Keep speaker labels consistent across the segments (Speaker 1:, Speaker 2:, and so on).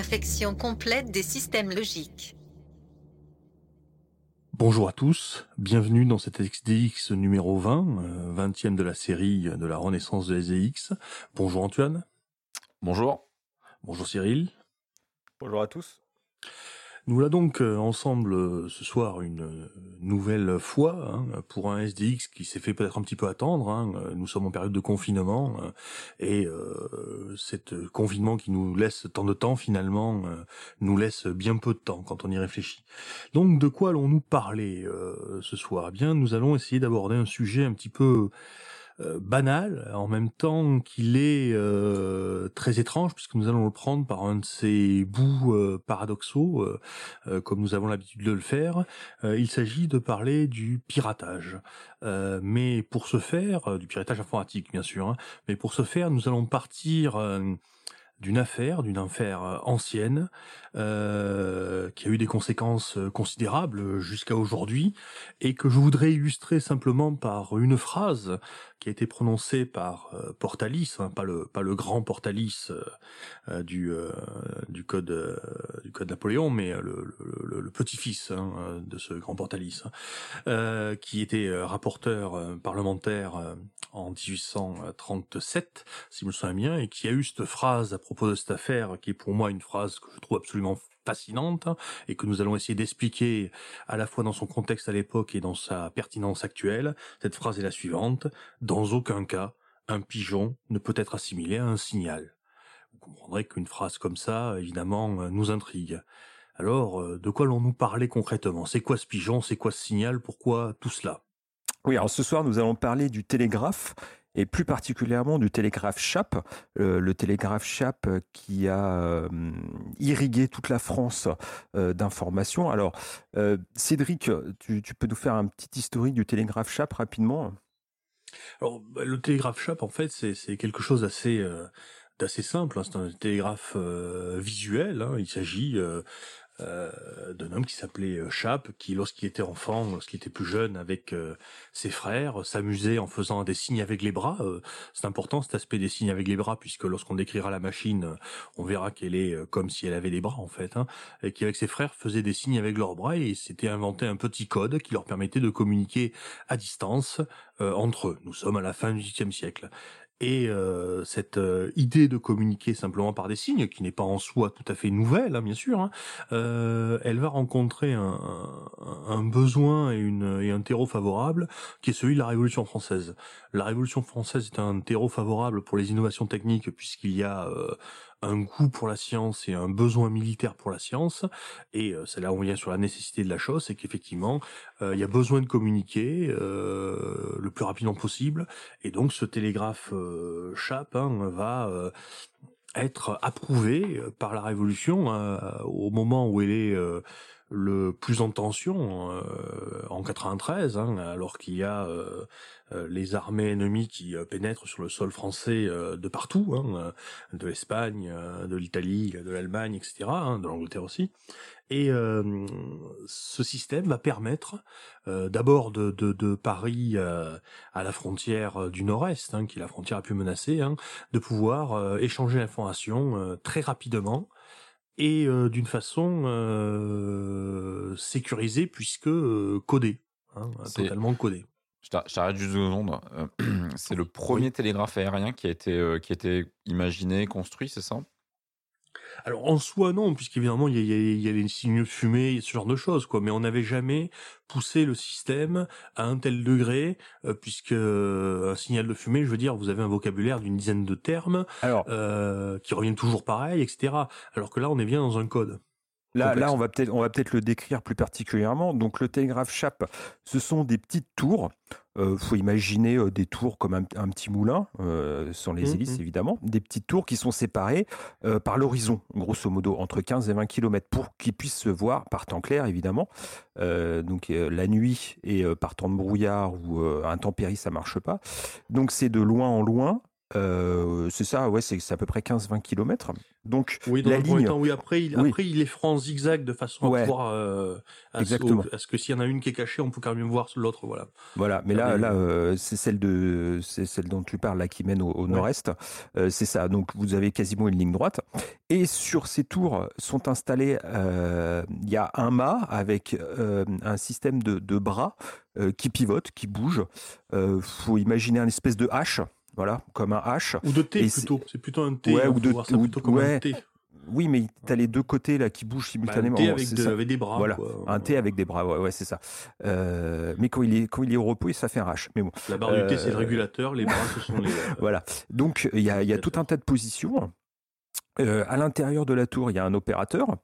Speaker 1: Infection complète des systèmes logiques.
Speaker 2: Bonjour à tous, bienvenue dans cet XDX numéro 20, euh, 20e de la série de la renaissance de SDX. Bonjour Antoine,
Speaker 3: Bonjour.
Speaker 2: bonjour Cyril.
Speaker 3: Bonjour à tous.
Speaker 2: Nous voilà donc euh, ensemble euh, ce soir une euh, nouvelle fois hein, pour un SDX qui s'est fait peut-être un petit peu attendre. hein. Nous sommes en période de confinement et euh, cet confinement qui nous laisse tant de temps finalement nous laisse bien peu de temps quand on y réfléchit. Donc de quoi allons-nous parler euh, ce soir? Eh bien, nous allons essayer d'aborder un sujet un petit peu banal, en même temps qu'il est euh, très étrange, puisque nous allons le prendre par un de ces bouts euh, paradoxaux, euh, euh, comme nous avons l'habitude de le faire. Euh, il s'agit de parler du piratage. Euh, mais pour ce faire, euh, du piratage informatique bien sûr, hein, mais pour ce faire, nous allons partir euh, d'une affaire, d'une affaire euh, ancienne, euh, qui a eu des conséquences euh, considérables jusqu'à aujourd'hui, et que je voudrais illustrer simplement par une phrase qui a été prononcée par euh, Portalis, hein, pas le pas le grand Portalis euh, euh, du euh, du code du code Napoléon, mais le, le, le- petit-fils hein, de ce grand Portalis, hein, qui était rapporteur parlementaire en 1837, si je me souviens bien, et qui a eu cette phrase à propos de cette affaire, qui est pour moi une phrase que je trouve absolument fascinante et que nous allons essayer d'expliquer à la fois dans son contexte à l'époque et dans sa pertinence actuelle. Cette phrase est la suivante dans aucun cas, un pigeon ne peut être assimilé à un signal. Vous comprendrez qu'une phrase comme ça, évidemment, nous intrigue. Alors, euh, de quoi allons-nous parler concrètement? C'est quoi ce pigeon? C'est quoi ce signal? Pourquoi tout cela?
Speaker 3: Oui, alors ce soir, nous allons parler du télégraphe et plus particulièrement du télégraphe Chap, euh, le télégraphe Chap qui a euh, irrigué toute la France euh, d'informations. Alors, Cédric, tu, peux nous faire un petit historique du télégraphe Chap rapidement?
Speaker 2: Alors, bah, le télégraphe chap, en fait, c'est quelque chose d'assez simple. hein. C'est un télégraphe visuel. hein. Il s'agit euh, d'un homme qui s'appelait euh, Chap, qui, lorsqu'il était enfant, lorsqu'il était plus jeune, avec euh, ses frères, s'amusait en faisant des signes avec les bras. C'est important cet aspect des signes avec les bras, puisque lorsqu'on décrira la machine, on verra qu'elle est comme si elle avait des bras, en fait. Hein, et qui, avec ses frères, faisait des signes avec leurs bras, et s'était inventé un petit code qui leur permettait de communiquer à distance entre eux. Nous sommes à la fin du XVIIIe siècle. Et euh, cette euh, idée de communiquer simplement par des signes, qui n'est pas en soi tout à fait nouvelle, hein, bien sûr, hein, euh, elle va rencontrer un, un- besoin et, une, et un terreau favorable, qui est celui de la Révolution française. La Révolution française est un terreau favorable pour les innovations techniques, puisqu'il y a euh, un goût pour la science et un besoin militaire pour la science. Et euh, c'est là où on vient sur la nécessité de la chose, c'est qu'effectivement, euh, il y a besoin de communiquer euh, le plus rapidement possible. Et donc ce télégraphe Chap hein, va être approuvé par la Révolution euh, au moment où elle est le plus en tension euh, en 93, hein, alors qu'il y a euh, euh, les armées ennemies qui euh, pénètrent sur le sol français euh, de partout, hein, de l'Espagne, de l'Italie, de l'Allemagne, etc., hein, de l'Angleterre aussi. Et ce système va permettre d'abord de, de, de Paris à la frontière du Nord-Est, hein, qui est la frontière la plus menacée, hein, de pouvoir échanger l'information très rapidement et euh, d'une façon euh, sécurisée puisque euh, codée, hein, totalement codée.
Speaker 4: Je t'a- je t'arrête juste deux secondes. C'est le premier télégraphe aérien qui a été, qui a été imaginé, construit, c'est ça?
Speaker 2: Alors en soi non, puisqu'évidemment il y a, il y, a, il y a les signaux de fumée, ce genre de choses, quoi. Mais on n'avait jamais poussé le système à un tel degré, euh, puisque euh, un signal de fumée, je veux dire, vous avez un vocabulaire d'une dizaine de termes
Speaker 3: Alors,
Speaker 2: euh, qui reviennent toujours pareil, etc. Alors que là, on est bien dans un code.
Speaker 3: Là, là, on va peut-être, on va peut-être le décrire plus particulièrement. Donc, le télégraphe chape, ce sont des petites tours. Il faut imaginer euh, des tours comme un, un petit moulin, euh, sans les
Speaker 2: Mhm.
Speaker 3: hélices évidemment, des petites tours qui sont séparées euh, par l'horizon, grosso modo, entre 15 et 20 km pour qu'ils puissent se voir par temps clair évidemment. Euh, donc euh, la nuit et euh, par temps de brouillard ou euh, intempérie, ça marche pas. Donc c'est de loin en loin. Euh, c'est ça, ouais, c'est à peu près 15-20 km. Donc
Speaker 2: Oui, dans
Speaker 3: la ligne,
Speaker 2: temps, oui. Après, il,
Speaker 3: Oui.
Speaker 2: après, il les fera en zigzag de façon
Speaker 3: Ouais.
Speaker 2: à pouvoir, euh, à, ce-
Speaker 3: Exactement.
Speaker 2: à ce que s'il y en a une qui est cachée, on peut quand même voir l'autre, voilà.
Speaker 3: Voilà, mais
Speaker 2: Ah,
Speaker 3: là, là, euh, c'est celle de, c'est celle dont tu parles là qui mène au, au nord-est. Euh, c'est ça. Donc vous avez quasiment une ligne droite. Et sur ces tours sont installés, il y a un mât avec un système de, de bras qui pivote, qui bouge. Faut imaginer un espèce de hache, voilà, comme un hache.
Speaker 2: Ou de T
Speaker 3: Et
Speaker 2: plutôt. C'est plutôt un T.
Speaker 3: Ouais,
Speaker 2: hein,
Speaker 3: ou de-
Speaker 2: voir ça
Speaker 3: ou-
Speaker 2: plutôt comme
Speaker 3: ouais,
Speaker 2: un T.
Speaker 3: Oui, mais tu as les deux côtés là qui bougent
Speaker 2: Bah, un
Speaker 3: simultanément.
Speaker 2: T
Speaker 3: Bon,
Speaker 2: avec, de- des bras.
Speaker 3: Voilà,
Speaker 2: quoi.
Speaker 3: Un T avec des bras, ouais, ouais, c'est ça. Euh, mais quand il est quand il est au repos, ça fait un H. Mais bon.
Speaker 2: La barre du T, c'est le
Speaker 3: Euh,
Speaker 2: régulateur. Les bras, ce sont les. euh,
Speaker 3: Voilà. Donc, il y a, il y a tout un tas de positions. Euh, à l'intérieur de la tour, il y a un opérateur.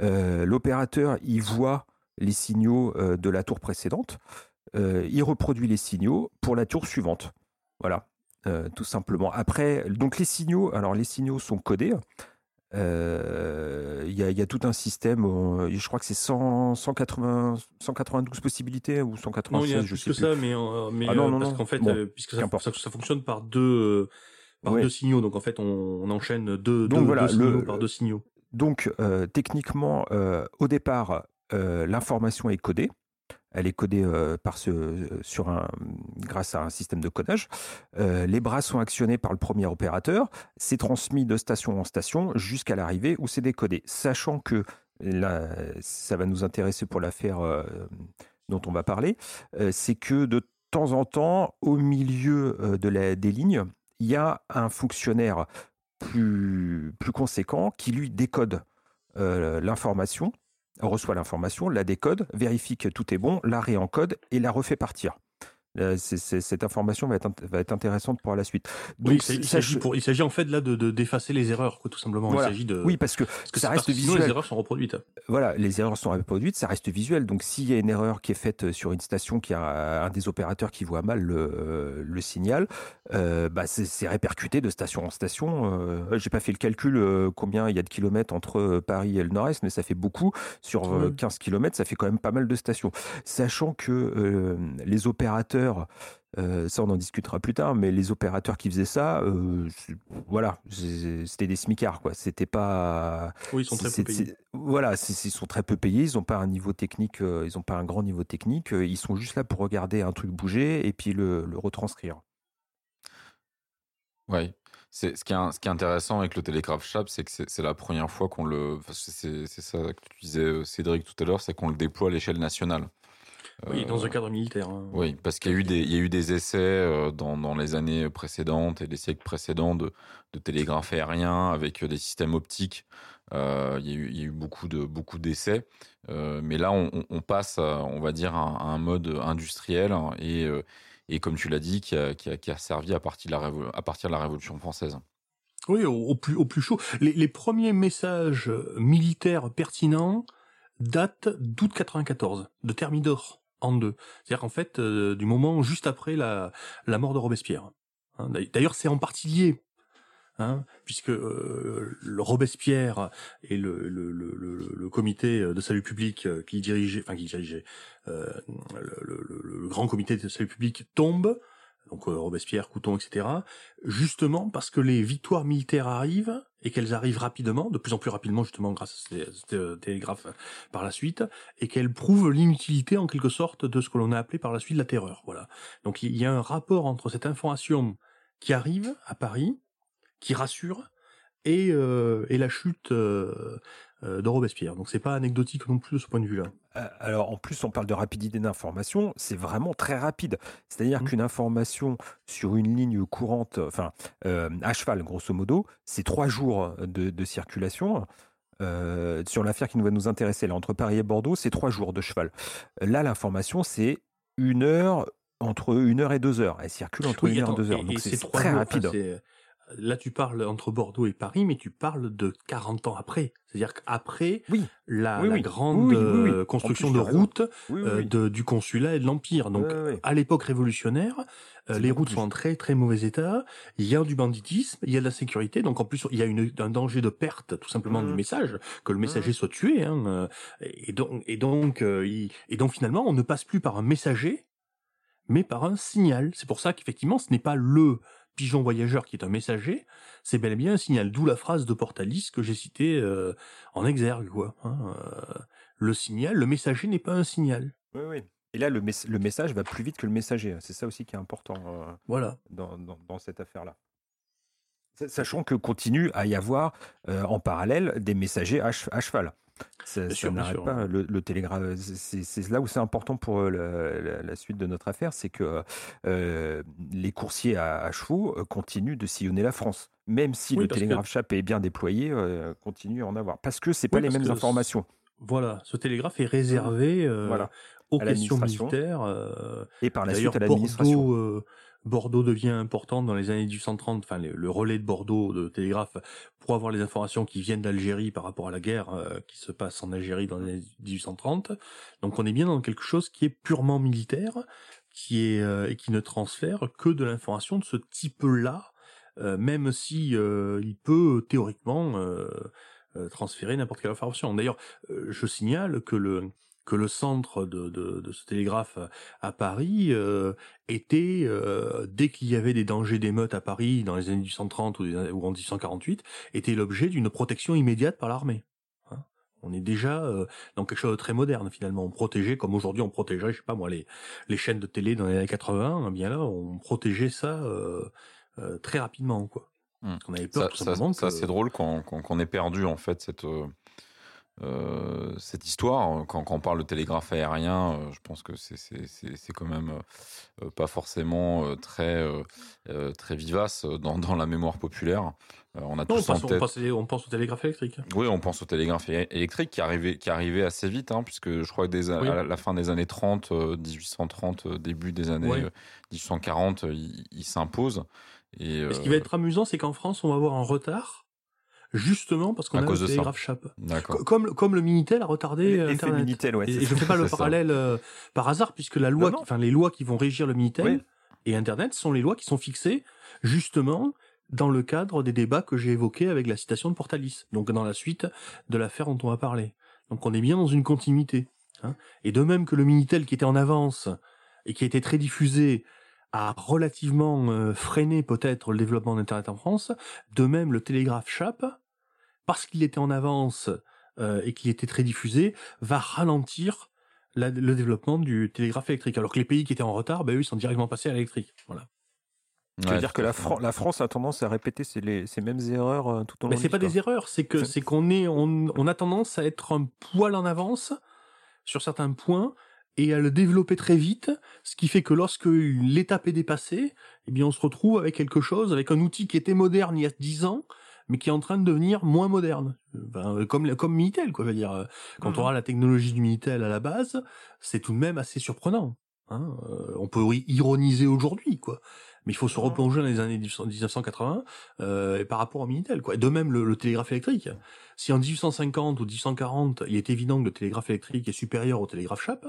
Speaker 3: L'opérateur, il voit les signaux de la tour précédente. Il reproduit les signaux pour la tour suivante. Voilà, Euh, tout simplement. Après, donc les signaux, alors les signaux sont codés. Euh, Il y, a, y a tout un système, euh, je crois que c'est 100, 180, 192 possibilités ou 196,
Speaker 2: Non, il y a
Speaker 3: je sais plus.
Speaker 2: ça, mais, euh, mais
Speaker 3: Ah non, non,
Speaker 2: parce qu'en fait,
Speaker 3: Bon,
Speaker 2: puisque ça,
Speaker 3: qu'importe.
Speaker 2: ça, ça fonctionne par deux, par
Speaker 3: Ouais.
Speaker 2: deux signaux, donc en fait, on, on enchaîne deux,
Speaker 3: Donc
Speaker 2: deux,
Speaker 3: voilà,
Speaker 2: deux signaux
Speaker 3: le-
Speaker 2: par deux signaux.
Speaker 3: Donc, techniquement, au départ, l'information est codée. Elle est codée euh, un, grâce à un système de codage. Euh, les bras sont actionnés par le premier opérateur. C'est transmis de station en station jusqu'à l'arrivée où c'est décodé. Sachant que là, ça va nous intéresser pour l'affaire euh, dont on va parler, euh, c'est que de temps en temps, au milieu euh, des lignes, il y a un fonctionnaire plus, conséquent qui lui décode euh, l'information, reçoit l'information, la décode, vérifie que tout est bon, la réencode et la refait partir. Euh, cette information va être, int- va être intéressante pour la suite.
Speaker 2: Il
Speaker 3: Donc,
Speaker 2: s'agit- il
Speaker 3: ça-
Speaker 2: s'agit pour- il s'agit en fait là de de- d'effacer les erreurs, quoi, tout simplement.
Speaker 3: Voilà.
Speaker 2: Il s'agit de.
Speaker 3: oui, parce que
Speaker 2: parce que
Speaker 3: ça reste
Speaker 2: sinon, les
Speaker 3: visuel.
Speaker 2: erreurs sont reproduites.
Speaker 3: Voilà, les erreurs sont reproduites, ça reste visuel. Donc, s'il y a une erreur qui est faite sur une station, qui a un des opérateurs qui voit mal le, le signal, euh, bah, c'est répercuté de station en station. Euh, J'ai pas fait le calcul euh, combien il y a de kilomètres entre euh, Paris et le Nord-Est, mais ça fait beaucoup. Sur euh,
Speaker 2: Ouais.
Speaker 3: 15 kilomètres, ça fait quand même pas mal de stations. Sachant que euh, les opérateurs, euh, ça on en discutera plus tard, mais les opérateurs qui faisaient ça, euh, voilà, c'était des smicards, quoi. C'était pas.
Speaker 2: Oui, ils sont très peu payés.
Speaker 3: Voilà, ils sont très peu payés, ils n'ont pas un niveau technique, euh, ils n'ont pas un grand niveau technique, euh, ils sont juste là pour regarder un truc bouger et puis le, le retranscrire.
Speaker 4: Oui. C'est ce qui est, ce qui est intéressant avec le télégraphe chap, c'est que c'est la première fois qu'on le. enfin, c'est ça que tu disais, Cédric, tout à l'heure, c'est qu'on le déploie à l'échelle nationale.
Speaker 2: Oui,
Speaker 4: Euh,
Speaker 2: dans un cadre militaire. hein.
Speaker 4: Oui, parce qu'il y a eu des, il y a eu des essais euh, dans, dans les années précédentes et les siècles précédents de, de télégraphe aérien avec euh, des systèmes optiques. Euh, il, y a eu, il y a eu beaucoup de beaucoup d'essais, Euh, mais là on, passe, à, on va dire, à, un- mode industriel hein, et, euh, et comme tu l'as dit, qui a, qui, a, qui a servi à partir de la, révo- à partir de la Révolution française.
Speaker 2: Oui, au, au plus, au plus chaud. Les, les premiers messages militaires pertinents datent d'août 94, de Thermidor en deux. C'est-à-dire qu'en fait, euh, du moment juste après la, la mort de Robespierre. Hein, D'ailleurs, c'est en partie lié. Hein, puisque euh, Robespierre et le, le, le, le, comité de salut public euh, qui dirigeait, enfin qui dirigeait, euh, le grand comité de salut public tombe, donc euh, Robespierre, Couton, etc justement parce que les victoires militaires arrivent et qu'elles arrivent rapidement, de plus en plus rapidement justement grâce à ces, euh, télégraphes par la suite, et qu'elles prouvent l'inutilité en quelque sorte de ce que l'on a appelé par la suite la terreur. Voilà. Donc il y a un rapport entre cette information qui arrive à Paris, qui rassure, et, euh, la chute euh, de Robespierre. Donc c'est pas anecdotique non plus de ce point de vue-là.
Speaker 3: Euh, Alors en plus, on parle de rapidité d'information, c'est vraiment très rapide. C'est-à-dire
Speaker 2: Mhm.
Speaker 3: qu'une information sur une ligne courante, enfin euh, à cheval grosso modo, c'est trois jours de, de circulation. Euh, sur l'affaire qui nous va nous intéresser, là, entre Paris et Bordeaux, c'est trois jours de cheval. Là, l'information, c'est une heure, entre une heure et deux heures. Elle circule entre
Speaker 2: Oui,
Speaker 3: une heure et deux heures.
Speaker 2: et-
Speaker 3: Donc c'est très
Speaker 2: jours,
Speaker 3: rapide.
Speaker 2: Là tu parles entre Bordeaux et Paris, mais tu parles de 40 ans après. C'est-à-dire qu'après
Speaker 3: Oui.
Speaker 2: la,
Speaker 3: Oui,
Speaker 2: la
Speaker 3: oui.
Speaker 2: grande euh, construction
Speaker 3: plus,
Speaker 2: de routes euh, de- du consulat et de l'empire. Donc à l'époque révolutionnaire, euh, les routes
Speaker 3: plus.
Speaker 2: sont en très très mauvais état. Il y a du banditisme, il y a de la sécurité. Donc en plus il y a une, un danger de perte tout simplement du message, que le messager soit tué. Hein, et donc et donc euh, il- et donc finalement on ne passe plus par un messager, mais par un signal. C'est pour ça qu'effectivement ce n'est pas le pigeon voyageur qui est un messager, c'est bel et bien un signal. D'où la phrase de Portalis que j'ai citée euh, en exergue. Quoi, hein, euh, le signal, le messager n'est pas un signal.
Speaker 3: Oui, oui. Et là, le, mess- le message va plus vite que le messager. C'est ça aussi qui est important euh,
Speaker 2: Voilà.
Speaker 3: dans, dans- dans cette affaire-là. Sa- Sachant que continue à y avoir en parallèle des messagers à, che- à cheval. Ça, n'arrête pas. Le, le télégraphe, c'est là où c'est important pour euh, la, la- la suite de notre affaire, c'est que euh, les coursiers à, à chevaux euh, continuent de sillonner la France. Même si
Speaker 2: Oui,
Speaker 3: le
Speaker 2: parce que-
Speaker 3: télégraphe chape est bien déployé, euh, continue à en avoir. Parce que c'est pas
Speaker 2: Oui,
Speaker 3: les mêmes informations.
Speaker 2: Voilà, ce télégraphe est réservé euh,
Speaker 3: Voilà.
Speaker 2: aux questions militaires. euh,
Speaker 3: Et par la suite à l'administration.
Speaker 2: Bordeaux, devient important dans les années 1830. Enfin, le, relais de Bordeaux de télégraphe pour avoir les informations qui viennent d'Algérie par rapport à la guerre euh, qui se passe en Algérie dans les années 1830. Donc, on est bien dans quelque chose qui est purement militaire, qui est euh, et qui ne transfère que de l'information de ce type-là, euh, même si euh, il peut théoriquement transférer n'importe quelle information. D'ailleurs, je signale que le que le centre de, de, de ce télégraphe à Paris euh, était, euh, dès qu'il y avait des dangers d'émeutes à Paris dans les années 1830 ou, en 1848, était l'objet d'une protection immédiate par l'armée. Hein. on est déjà euh, dans quelque chose de très moderne finalement. On protégeait, comme aujourd'hui on protégerait, je sais pas moi, les, les chaînes de télé dans les années 80, eh bien là on protégeait ça euh, euh, très rapidement. quoi. Parce qu'on avait peur
Speaker 4: Ça,
Speaker 2: tout
Speaker 4: ça-
Speaker 2: simplement
Speaker 4: ça,
Speaker 2: que-
Speaker 4: c'est drôle qu'on qu'on ait perdu en fait cette, euh, cette histoire. Quand, quand on parle de télégraphe aérien, euh, je pense que c'est- quand même euh, pas forcément très, très vivace dans, dans la mémoire populaire. On a
Speaker 2: Non, on,
Speaker 4: tous en
Speaker 2: pense, on,
Speaker 4: tête.
Speaker 2: pense, on pense au télégraphe électrique.
Speaker 4: Oui, on pense au télégraphe électrique qui arrivait, qui arrivait assez vite, hein, puisque je crois que dès a-
Speaker 2: Oui.
Speaker 4: à la, fin des années 30, euh, 1830, euh, début des années
Speaker 2: Ouais.
Speaker 4: euh, 1840, euh, il, il s'impose. Et,
Speaker 2: ce qui va être amusant, c'est qu'en France, on va avoir un retard, justement parce qu'on a
Speaker 4: cause
Speaker 2: le télégraphe chape. Comme, comme le Minitel a retardé euh, Internet.
Speaker 3: Minitel, ouais.
Speaker 2: Et, je
Speaker 3: ça.
Speaker 2: fais pas le parallèle euh, par hasard, puisque la loi, enfin les lois qui vont régir le Minitel
Speaker 3: Oui.
Speaker 2: et Internet sont les lois qui sont fixées justement dans le cadre des débats que j'ai évoqués avec la citation de Portalis. Donc dans la suite de l'affaire dont on va parler. Donc on est bien dans une continuité. hein. Et de même que le Minitel qui était en avance et qui a été très diffusé a relativement euh, freiné peut-être le développement d'Internet en France, de même le télégraphe chape, parce qu'il était en avance euh, et qu'il était très diffusé, va ralentir la- le développement du télégraphe électrique. Alors que les pays qui étaient en retard, ben, eux, ils sont directement passés à l'électrique. Voilà.
Speaker 3: Ça veut
Speaker 4: Ouais,
Speaker 3: dire
Speaker 4: tout
Speaker 3: que la,
Speaker 4: fait.
Speaker 3: Fran- la France a tendance à répéter ces, les- ces mêmes erreurs euh, tout au long
Speaker 2: Mais c'est pas des erreurs, c'est que
Speaker 3: C'est-
Speaker 2: qu'on est, on, on a tendance à être un poil en avance sur certains points et à le développer très vite, ce qui fait que lorsque l'étape est dépassée, eh bien on se retrouve avec quelque chose, avec un outil qui était moderne il y a 10 ans, mais qui est en train de devenir moins moderne. Ben, euh, comme comme Minitel, quoi. Je veux dire, euh, quand on aura la technologie du Minitel à la base, c'est tout de même assez surprenant. Hein Euh, on peut ironiser aujourd'hui, quoi. Mais il faut se
Speaker 3: Mhm.
Speaker 2: replonger dans les années 1980 euh, et par rapport au Minitel, quoi. Et de même, le, le télégraphe électrique. Si en 1850 ou 1840, il est évident que le télégraphe électrique est supérieur au télégraphe chape,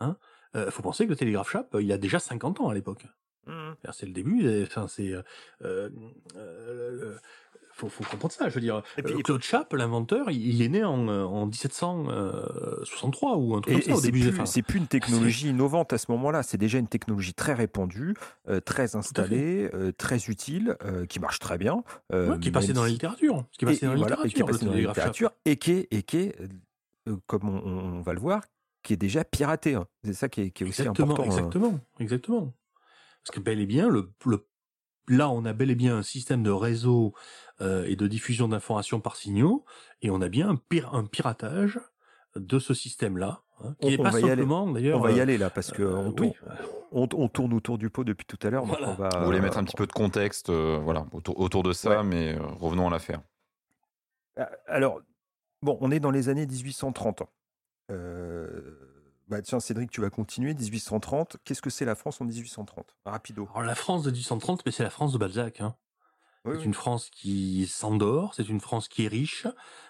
Speaker 2: hein, euh, faut penser que le télégraphe chape, il a déjà 50 ans à l'époque. C'est-à-dire, C'est le début, enfin c'est, euh, euh, euh, faut, faut comprendre ça. Je veux dire,
Speaker 3: Et puis-
Speaker 2: euh, Claude Chappe, l'inventeur, il, est né en, euh, en 1763 ou un truc
Speaker 3: Et,
Speaker 2: comme ça
Speaker 3: et
Speaker 2: au
Speaker 3: c'est
Speaker 2: début.
Speaker 3: plus,
Speaker 2: enfin,
Speaker 3: c'est plus une technologie innovante à ce moment-là, c'est déjà une technologie très répandue, euh, très installée, euh, très utile, euh, qui marche très bien. euh,
Speaker 2: ouais, qui est passé
Speaker 3: même
Speaker 2: dans la littérature. Qui est
Speaker 3: et-
Speaker 2: passé dans la littérature.
Speaker 3: et qui est, et qui est euh, comme on, on va le voir, qui est déjà piraté. hein. C'est ça qui est, qui est aussi
Speaker 2: Exactement,
Speaker 3: important. euh.
Speaker 2: exactement, exactement. Parce que bel et bien, le, le- là, on a bel et bien un système de réseau euh, et de diffusion d'informations par signaux, et on a bien un, pir- un piratage de ce système-là, hein, qui
Speaker 3: On-
Speaker 2: n'est
Speaker 3: on
Speaker 2: pas
Speaker 3: va y aller.
Speaker 2: simplement, d'ailleurs...
Speaker 3: On va y
Speaker 2: euh,
Speaker 3: aller là parce que
Speaker 2: euh,
Speaker 3: on,
Speaker 2: oui.
Speaker 3: on- on tourne autour du pot depuis tout à l'heure.
Speaker 2: Voilà.
Speaker 3: on va-
Speaker 4: Vous voulez mettre un petit peu de contexte euh, voilà, autour, autour de ça,
Speaker 3: Ouais.
Speaker 4: mais revenons à l'affaire.
Speaker 3: Alors, bon, on est dans les années 1830. Bah tiens, Cédric, tu vas continuer. 1830. Qu'est-ce que c'est la France en 1830 Rapido.
Speaker 2: Alors la France de 1830, mais c'est la France de Balzac. Hein.
Speaker 3: Oui,
Speaker 2: c'est
Speaker 3: oui.
Speaker 2: une France qui s'endort, c'est une France qui est riche,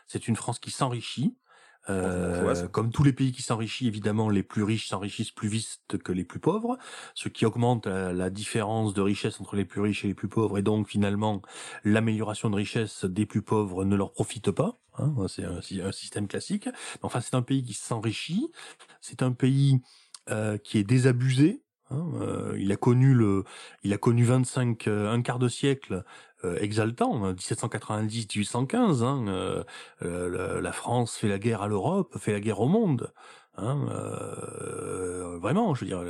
Speaker 2: c'est une France qui s'enrichit. Euh, comme tous les pays qui s'enrichissent, évidemment, les plus riches s'enrichissent plus vite que les plus pauvres, ce qui augmente la, la différence de richesse entre les plus riches et les plus pauvres, et donc finalement l'amélioration de richesse des plus pauvres ne leur profite pas. hein, c'est un, un système classique. Enfin, c'est un pays qui s'enrichit, c'est un pays euh, qui est désabusé. Hein, euh, il a connu le, il a connu 25, euh, un quart de siècle euh, exaltant, hein, 1790-1815. Hein, euh, euh, la, la France fait la guerre à l'Europe, fait la guerre au monde. Hein, euh, vraiment, je veux dire,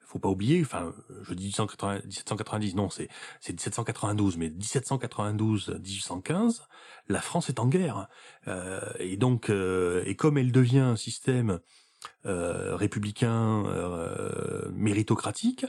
Speaker 2: faut pas oublier. Enfin, je dis 1780 1790, non, c'est c'est 1792, mais 1792-1815, la France est en guerre. Euh, et donc, et comme elle devient un système euh, républicain euh, méritocratique,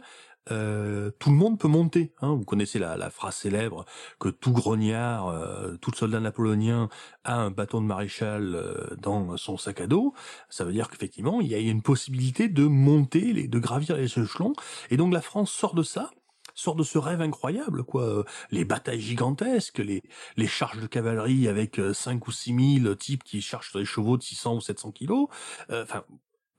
Speaker 2: euh, tout le monde peut monter. Hein. Vous connaissez la, la phrase célèbre que tout grognard, euh, tout soldat napoléonien a un bâton de maréchal euh, dans son sac à dos. Ça veut dire qu'effectivement, il y a une possibilité de monter, les, de gravir les échelons. Et donc la France sort de ça sort de ce rêve incroyable, quoi. Euh, Les batailles gigantesques, les, les charges de cavalerie avec euh, 5 ou 6 000 types qui chargent sur des chevaux de 600 ou 700 kilos. Euh, Enfin,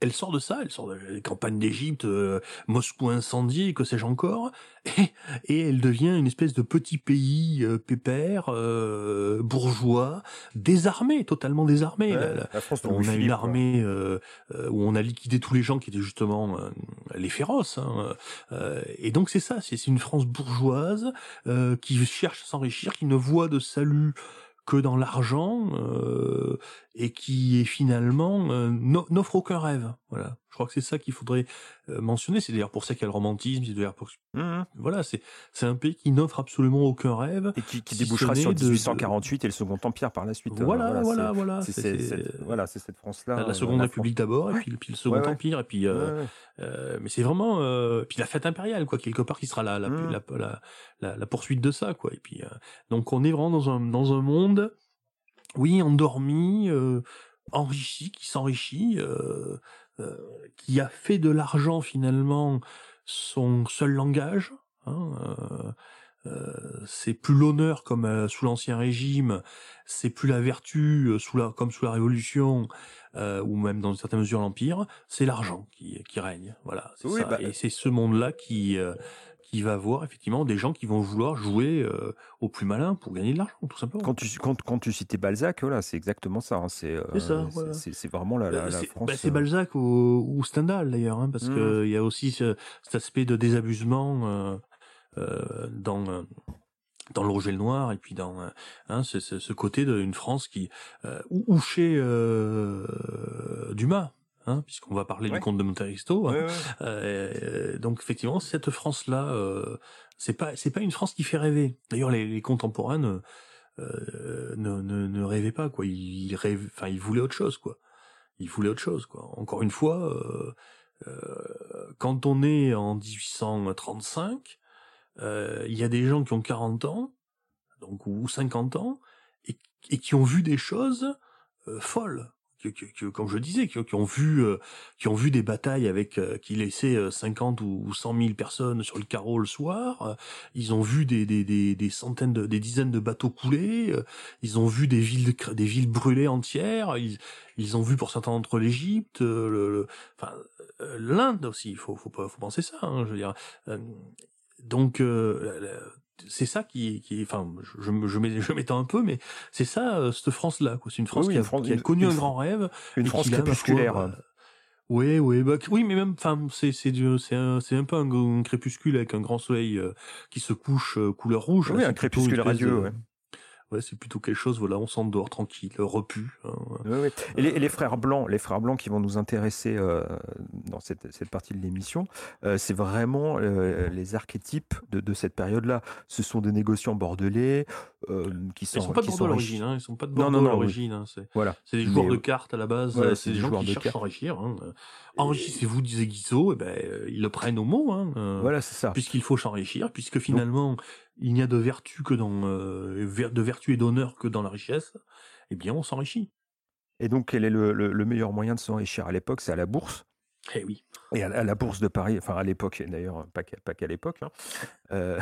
Speaker 2: elle sort de ça, elle sort des campagnes d'Égypte, euh, Moscou incendié, que sais-je encore, et, et elle devient une espèce de petit pays euh, pépère, euh, bourgeois, désarmé, totalement désarmé.
Speaker 3: Ouais,
Speaker 2: La- la-
Speaker 3: la France de
Speaker 2: on a une armée où on a liquidé tous les gens qui étaient justement les féroces. hein, et donc c'est ça, c'est une France bourgeoise qui cherche à s'enrichir, qui ne voit de salut que dans l'argent euh, et qui est finalement euh, no- n'offre aucun rêve. Voilà. Je crois que c'est ça qu'il faudrait euh, mentionner. C'est d'ailleurs pour ça qu'il y a le romantisme. C'est d'ailleurs pour
Speaker 3: Mhm.
Speaker 2: voilà, c'est c'est un pays qui n'offre absolument aucun rêve.
Speaker 3: Et qui, qui
Speaker 2: Si
Speaker 3: débouchera sur
Speaker 2: n'est de- de-
Speaker 3: 1848 et le Second Empire par la suite. Euh,
Speaker 2: Voilà, voilà,
Speaker 3: c'est-
Speaker 2: voilà.
Speaker 3: c'est- cette- Voilà, c'est cette France-là.
Speaker 2: la,
Speaker 3: euh,
Speaker 2: la Seconde
Speaker 3: la
Speaker 2: République d'abord, et puis, puis le Second
Speaker 3: Ouais, ouais.
Speaker 2: Empire, et puis euh. Euh, mais c'est vraiment euh, puis la fête impériale quoi quelque part qui sera la la,
Speaker 3: Mm.
Speaker 2: la, la, la, la poursuite de ça quoi et puis euh, donc on est vraiment dans un dans un monde oui endormi euh, enrichi qui s'enrichit euh, euh, qui a fait de l'argent finalement son seul langage hein, euh, euh, c'est plus l'honneur comme euh, sous l'ancien régime, c'est plus la vertu sous la, comme sous la Révolution euh, ou même dans une certaine mesure l'empire, c'est l'argent qui, qui règne. Voilà, c'est
Speaker 3: Oui,
Speaker 2: ça.
Speaker 3: bah,
Speaker 2: Et c'est ce monde-là qui qui va avoir effectivement des gens qui vont vouloir jouer euh, au plus malin pour gagner de l'argent, tout simplement.
Speaker 3: Quand tu, quand, quand tu citais Balzac, voilà, c'est exactement ça. hein, C'est euh,
Speaker 2: voilà.
Speaker 3: vraiment la,
Speaker 2: Bah,
Speaker 3: la France.
Speaker 2: bah, c'est
Speaker 3: euh,
Speaker 2: Balzac ou, ou Stendhal d'ailleurs, hein, parce
Speaker 3: Mm.
Speaker 2: que il y a aussi ce- cet aspect de désabusement euh, dans dans et le Noir et puis dans hein, ce, ce, ce côté d'une France qui euh, ou, ou chez euh, Dumas. Hein, puisqu'on va parler
Speaker 3: Ouais.
Speaker 2: du comte de Monte Cristo, hein.
Speaker 3: ouais, ouais.
Speaker 2: Euh, donc effectivement, cette France-là, euh, c'est pas c'est pas une France qui fait rêver. D'ailleurs, les, les contemporains ne, euh, ne, ne ne rêvaient pas quoi. Ils, ils rêvaient, enfin ils voulaient autre chose quoi. Ils voulaient autre chose quoi. Encore une fois, euh, euh, quand on est en 1835, euh, il y a des gens qui ont 40 ans, donc ou 50 ans, et, et qui ont vu des choses euh, folles. Que, que- que- comme je disais, qui, qui ont vu, euh, qui ont vu des batailles avec euh, qui laissaient euh, 50 ou ou 100 000 personnes sur le carreau le soir. euh, ils ont vu des, des, des, des centaines, de, des dizaines de bateaux couler. euh, ils ont vu des villes, des villes brûlées entières. Ils, ils ont vu pour certains d'entre l'Égypte, euh, le, le- enfin euh, l'Inde aussi. Il faut, faut faut penser ça. hein, je veux dire. Euh, donc euh, c'est ça qui, qui, enfin, je, je, je m'é- je m'étends un peu, mais c'est ça, euh, cette France-là. quoi. C'est une France
Speaker 3: Oui,
Speaker 2: qui, a,
Speaker 3: une France-
Speaker 2: qui a
Speaker 3: une-
Speaker 2: connu
Speaker 3: une
Speaker 2: un grand rêve.
Speaker 3: Une France
Speaker 2: là,
Speaker 3: crépusculaire.
Speaker 2: bah, oui, oui, bah, oui, mais même, enfin, c'est c'est c'est un, c'est un peu un, un crépuscule avec un grand soleil euh, qui se couche euh, couleur rouge.
Speaker 3: oui,
Speaker 2: là,
Speaker 3: un crépuscule
Speaker 2: de-
Speaker 3: radieux. Ouais.
Speaker 2: Ouais, c'est plutôt quelque chose. Voilà, on s'endort tranquille, repu. hein,
Speaker 3: Ouais, ouais. Et, les, et les frères blancs, les frères blancs qui vont nous intéresser euh, dans cette, cette partie de l'émission, euh, c'est vraiment euh, les archétypes de, de cette période-là. Ce sont des négociants bordelais euh, qui sont
Speaker 2: Ils sont pas de
Speaker 3: qui
Speaker 2: Bordeaux à
Speaker 3: sont
Speaker 2: l'origine, hein, ils sont pas de
Speaker 3: Non,
Speaker 2: Bordeaux
Speaker 3: non,
Speaker 2: à
Speaker 3: non,
Speaker 2: l'origine. hein, c'est
Speaker 3: Voilà.
Speaker 2: c'est des joueurs
Speaker 3: Mais-
Speaker 2: de cartes à la base.
Speaker 3: Voilà,
Speaker 2: euh,
Speaker 3: c'est
Speaker 2: des
Speaker 3: des
Speaker 2: gens
Speaker 3: joueurs
Speaker 2: qui
Speaker 3: de
Speaker 2: cherchent à s'enrichir. Enrichissez-vous, disait Guizot. Et ben, euh, ils le prennent au mot. Hein, euh,
Speaker 3: Voilà, c'est ça.
Speaker 2: puisqu'il faut s'enrichir, puisque finalement il n'y a de vertu que dans euh, de vertu et d'honneur que dans la richesse, eh bien on s'enrichit.
Speaker 3: Et donc, quel est le, le- le meilleur moyen de s'enrichir? À l'époque C'est à la bourse.
Speaker 2: Eh oui.
Speaker 3: Et à, la- à la Bourse de Paris, enfin à l'époque d'ailleurs, pas qu'à l'époque. hein. Euh,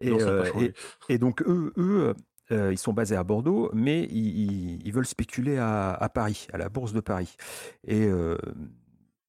Speaker 3: et, euh, donc eux, eux euh, ils sont basés à Bordeaux, mais ils, ils- ils veulent spéculer à, à Paris, à la Bourse de Paris. Et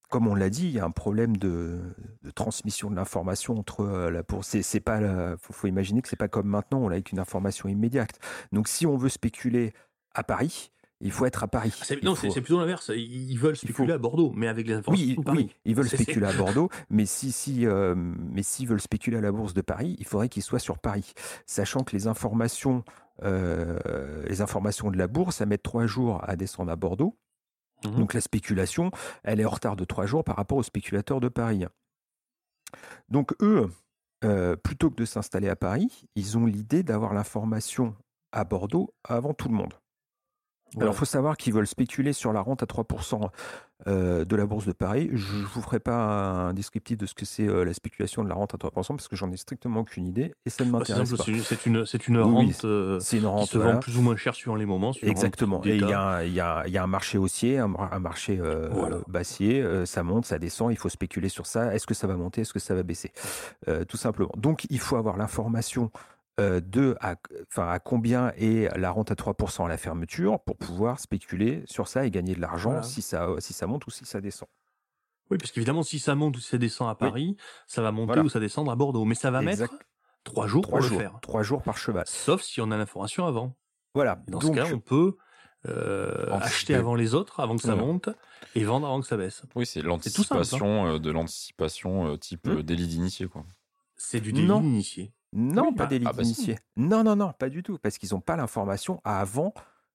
Speaker 3: comme on l'a dit, il y a un problème de, de transmission de l'information entre euh, la bourse. C'est, pas, la- faut, faut imaginer que c'est pas comme maintenant, on a avec une information immédiate. Donc si on veut spéculer à Paris, il faut être à Paris.
Speaker 2: Ah, non,
Speaker 3: faut-
Speaker 2: c'est plutôt l'inverse. Ils veulent spéculer
Speaker 3: faut-
Speaker 2: à Bordeaux, mais avec les informations
Speaker 3: oui,
Speaker 2: de Paris.
Speaker 3: oui, ils veulent spéculer à Bordeaux, mais si, si, euh, mais s'ils veulent spéculer à la bourse de Paris, il faudrait qu'ils soient sur Paris, sachant que les informations, euh, les informations de la bourse, ça met trois jours à descendre à Bordeaux.
Speaker 2: Mhm.
Speaker 3: Donc la spéculation, elle est en retard de trois jours par rapport aux spéculateurs de Paris. Donc eux, euh, plutôt que de s'installer à Paris, ils ont l'idée d'avoir l'information à Bordeaux avant tout le monde. Alors, il faut savoir qu'ils veulent spéculer sur la rente à 3% euh, de la Bourse de Paris. Je ne vous ferai pas un descriptif de ce que c'est euh, la spéculation de la rente à 3% parce que j'en ai strictement aucune idée et ça ne
Speaker 2: Bah, c'est
Speaker 3: m'intéresse pas.
Speaker 2: c'est une, c'est une
Speaker 3: Oui,
Speaker 2: euh,
Speaker 3: une
Speaker 2: qui
Speaker 3: rente.
Speaker 2: se
Speaker 3: voilà.
Speaker 2: vend plus ou moins cher suivant les moments.
Speaker 3: Exactement. Et il y, a il y a, il y a un marché haussier, un, mar- un marché
Speaker 2: Voilà.
Speaker 3: baissier, euh, ça monte, ça descend, il faut spéculer sur ça. Est-ce que ça va monter, est-ce que ça va baisser? Tout simplement. Donc il faut avoir l'information euh, de à, enfin, à combien est la rente à 3% à la fermeture pour pouvoir spéculer sur ça et gagner de l'argent
Speaker 2: Voilà.
Speaker 3: si, ça, si ça monte ou si ça descend.
Speaker 2: Oui, parce qu'évidemment, si ça monte ou si ça descend à Paris, ça va monter
Speaker 3: Voilà.
Speaker 2: ou ça descendre à Bordeaux. Mais ça va
Speaker 3: Exact.
Speaker 2: mettre trois jours
Speaker 3: Trois
Speaker 2: pour
Speaker 3: jours,
Speaker 2: le faire.
Speaker 3: trois jours par cheval.
Speaker 2: Sauf si on a l'information avant.
Speaker 3: Voilà.
Speaker 2: Et dans
Speaker 3: Donc,
Speaker 2: ce cas, on peut euh, acheter avant les autres, avant que ça
Speaker 3: Voilà.
Speaker 2: monte, et vendre avant que ça baisse.
Speaker 4: Oui, c'est
Speaker 2: simple,
Speaker 4: l'anticipation euh, de l'anticipation euh, type
Speaker 3: Hmm.
Speaker 4: délit d'initié, quoi.
Speaker 2: C'est du délit
Speaker 3: Non. Non,
Speaker 2: Oui,
Speaker 3: pas
Speaker 2: bah,
Speaker 3: délit
Speaker 4: ah bah si.
Speaker 3: d'initié. Non, non, non, pas du tout, parce qu'ils n'ont pas l'information avant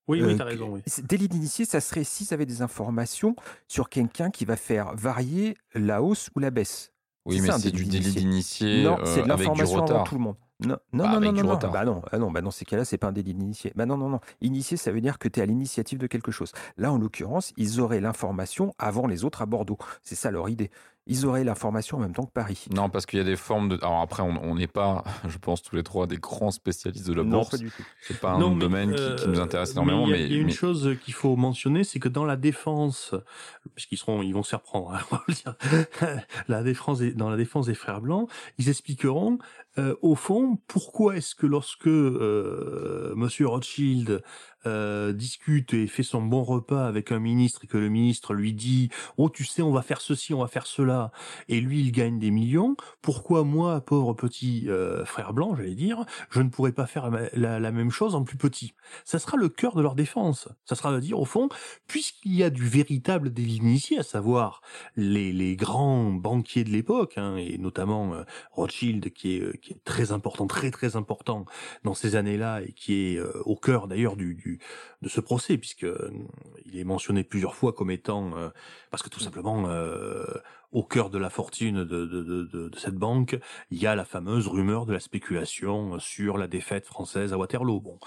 Speaker 2: Oui,
Speaker 3: Euh,
Speaker 2: oui, t'as raison. Oui.
Speaker 3: Délit d'initié, ça serait s'ils avaient des informations sur quelqu'un qui va faire varier la hausse ou la baisse.
Speaker 4: Oui,
Speaker 3: C'est
Speaker 4: mais c'est
Speaker 3: délit
Speaker 4: du délit
Speaker 3: d'initié. non,
Speaker 4: euh,
Speaker 3: c'est de l'information avant tout le monde. Non, non,
Speaker 4: Bah,
Speaker 3: non,
Speaker 4: avec
Speaker 3: non,
Speaker 4: du
Speaker 3: non, non.
Speaker 4: retard.
Speaker 3: Bah non, ah non, bah dans ces cas-là, c'est pas un délit d'initié. Bah non, non, non. Initié, ça veut dire que tu es à l'initiative de quelque chose. Là, en l'occurrence, ils auraient l'information avant les autres à Bordeaux. C'est ça leur idée. Ils auraient l'information en même temps que Paris.
Speaker 4: Non, parce qu'il y a des formes de. Alors après, on n'est pas, je pense, tous les trois des grands spécialistes de la
Speaker 3: non,
Speaker 4: bourse.
Speaker 3: pas du tout.
Speaker 4: C'est pas un
Speaker 2: Non,
Speaker 4: domaine qui, qui nous
Speaker 2: euh,
Speaker 4: intéresse énormément,
Speaker 2: mais il y a, il y a une
Speaker 4: mais-
Speaker 2: chose qu'il faut mentionner, c'est que dans la défense, puisqu'ils seront, ils vont se faire prendre, hein, on va le dire, la défense des- dans la défense des frères blancs, ils expliqueront euh, au fond pourquoi est-ce que lorsque euh, Monsieur Rothschild euh, discute et fait son bon repas avec un ministre et que le ministre lui dit oh tu sais on va faire ceci on va faire cela et lui il gagne des millions pourquoi moi pauvre petit euh, frère blanc j'allais dire je ne pourrais pas faire la, même chose en plus petit? Ça sera le cœur de leur défense. Ça sera de dire au fond puisqu'il y a du véritable délit initié à savoir les, les grands banquiers de l'époque hein, et notamment euh, Rothschild qui est, euh, qui est très important très très important dans ces années-là et qui est euh, au cœur d'ailleurs du, du de ce procès puisque euh, il est mentionné plusieurs fois comme étant euh, parce que tout simplement euh, au cœur de la fortune de, de, de, de, de cette banque il y a la fameuse rumeur de la spéculation sur la défaite française à Waterloo. Bon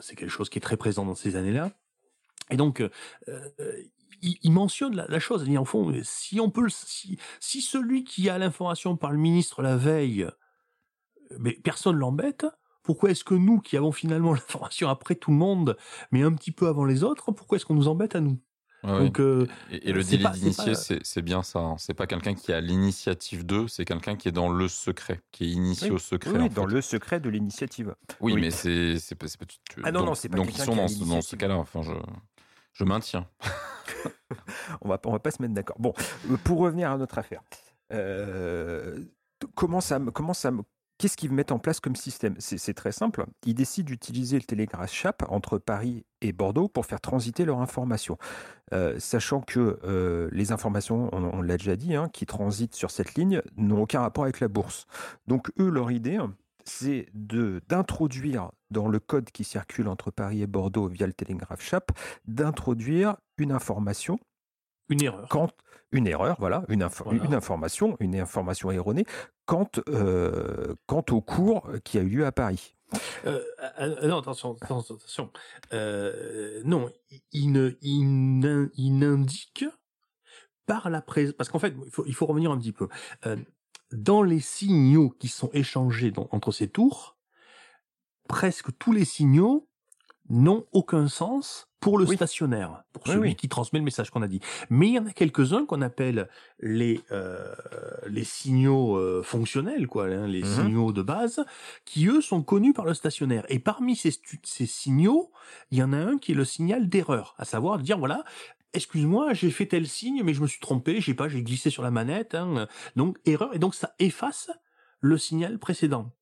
Speaker 2: c'est quelque chose qui est très présent dans ces années-là. Et donc il, mentionne la, la chose il dit en fond si on peut si, si celui qui a l'information par le ministre la veille mais personne l'embête pourquoi est-ce que nous, qui avons finalement l'information après tout le monde, mais un petit peu avant les autres, pourquoi est-ce qu'on nous embête à nous?
Speaker 4: Ouais, ouais.
Speaker 2: Donc, euh,
Speaker 4: Et, et le délit d'initié, c'est bien ça. hein. C'est pas quelqu'un qui a l'initiative d'eux, c'est quelqu'un qui est dans le secret, qui est initié
Speaker 3: Oui.
Speaker 4: au secret.
Speaker 3: Oui,
Speaker 4: en
Speaker 3: dans
Speaker 4: fait.
Speaker 3: le secret de l'initiative.
Speaker 4: Oui,
Speaker 3: oui.
Speaker 4: mais c'est c'est pas, c'est pas- tu- tu-
Speaker 3: Ah non,
Speaker 4: donc,
Speaker 3: non, c'est pas
Speaker 4: donc ils sont dans, ce- dans ce cas-là. Enfin, je je maintiens.
Speaker 3: On va, on va pas se mettre d'accord. Bon, euh, pour revenir à notre affaire. Euh, comment ça, me- comment ça, me- qu'est-ce qu'ils mettent en place comme système? C'est, très simple. Ils décident d'utiliser le télégraphe CHAP entre Paris et Bordeaux pour faire transiter leurs informations. Euh, sachant que euh, les informations, on, l'a déjà dit, hein, qui transitent sur cette ligne n'ont aucun rapport avec la bourse. Donc eux, leur idée, c'est d'introduire dans le code qui circule entre Paris et Bordeaux via le télégraphe CHAP, d'introduire une information
Speaker 2: une erreur.
Speaker 3: quand une erreur, voilà, une, info-
Speaker 2: Voilà.
Speaker 3: une information, une information erronée, quant, euh, quant au cours qui a eu lieu à Paris.
Speaker 2: Euh, euh, non, attention, attention, attention. Euh, non, il, ne, il, n'indique par la présence, parce qu'en fait, il faut, il faut revenir un petit peu. Dans les signaux qui sont échangés dans- entre ces tours, presque tous les signaux n'ont aucun sens pour le
Speaker 3: Oui.
Speaker 2: stationnaire, pour
Speaker 3: Oui,
Speaker 2: celui
Speaker 3: oui.
Speaker 2: qui transmet le message qu'on a dit. Mais il y en a quelques-uns qu'on appelle les euh, les signaux euh, fonctionnels, quoi, hein, les
Speaker 3: Mhm.
Speaker 2: signaux de base, qui eux sont connus par le stationnaire. Et parmi ces, ces signaux, il y en a un qui est le signal d'erreur, à savoir de dire voilà. Excuse-moi, j'ai fait tel signe, mais je me suis trompé, j'ai pas, j'ai glissé sur la manette, hein, donc erreur, et donc ça efface le signal précédent.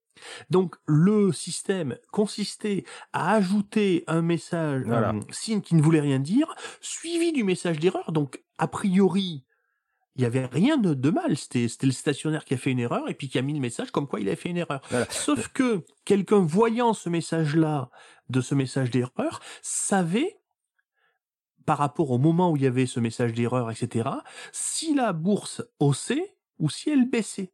Speaker 2: Donc le système consistait à ajouter un message,
Speaker 3: Voilà.
Speaker 2: un signe qui ne voulait rien dire, suivi du message d'erreur. Donc a priori, il y avait rien de, de mal. C'était c'était le stationnaire qui a fait une erreur et puis qui a mis le message comme quoi il avait fait une erreur.
Speaker 3: Voilà.
Speaker 2: Sauf que quelqu'un voyant ce message-là, de ce message d'erreur, savait par rapport au moment où il y avait ce message d'erreur, etc., si la bourse haussait ou si elle baissait.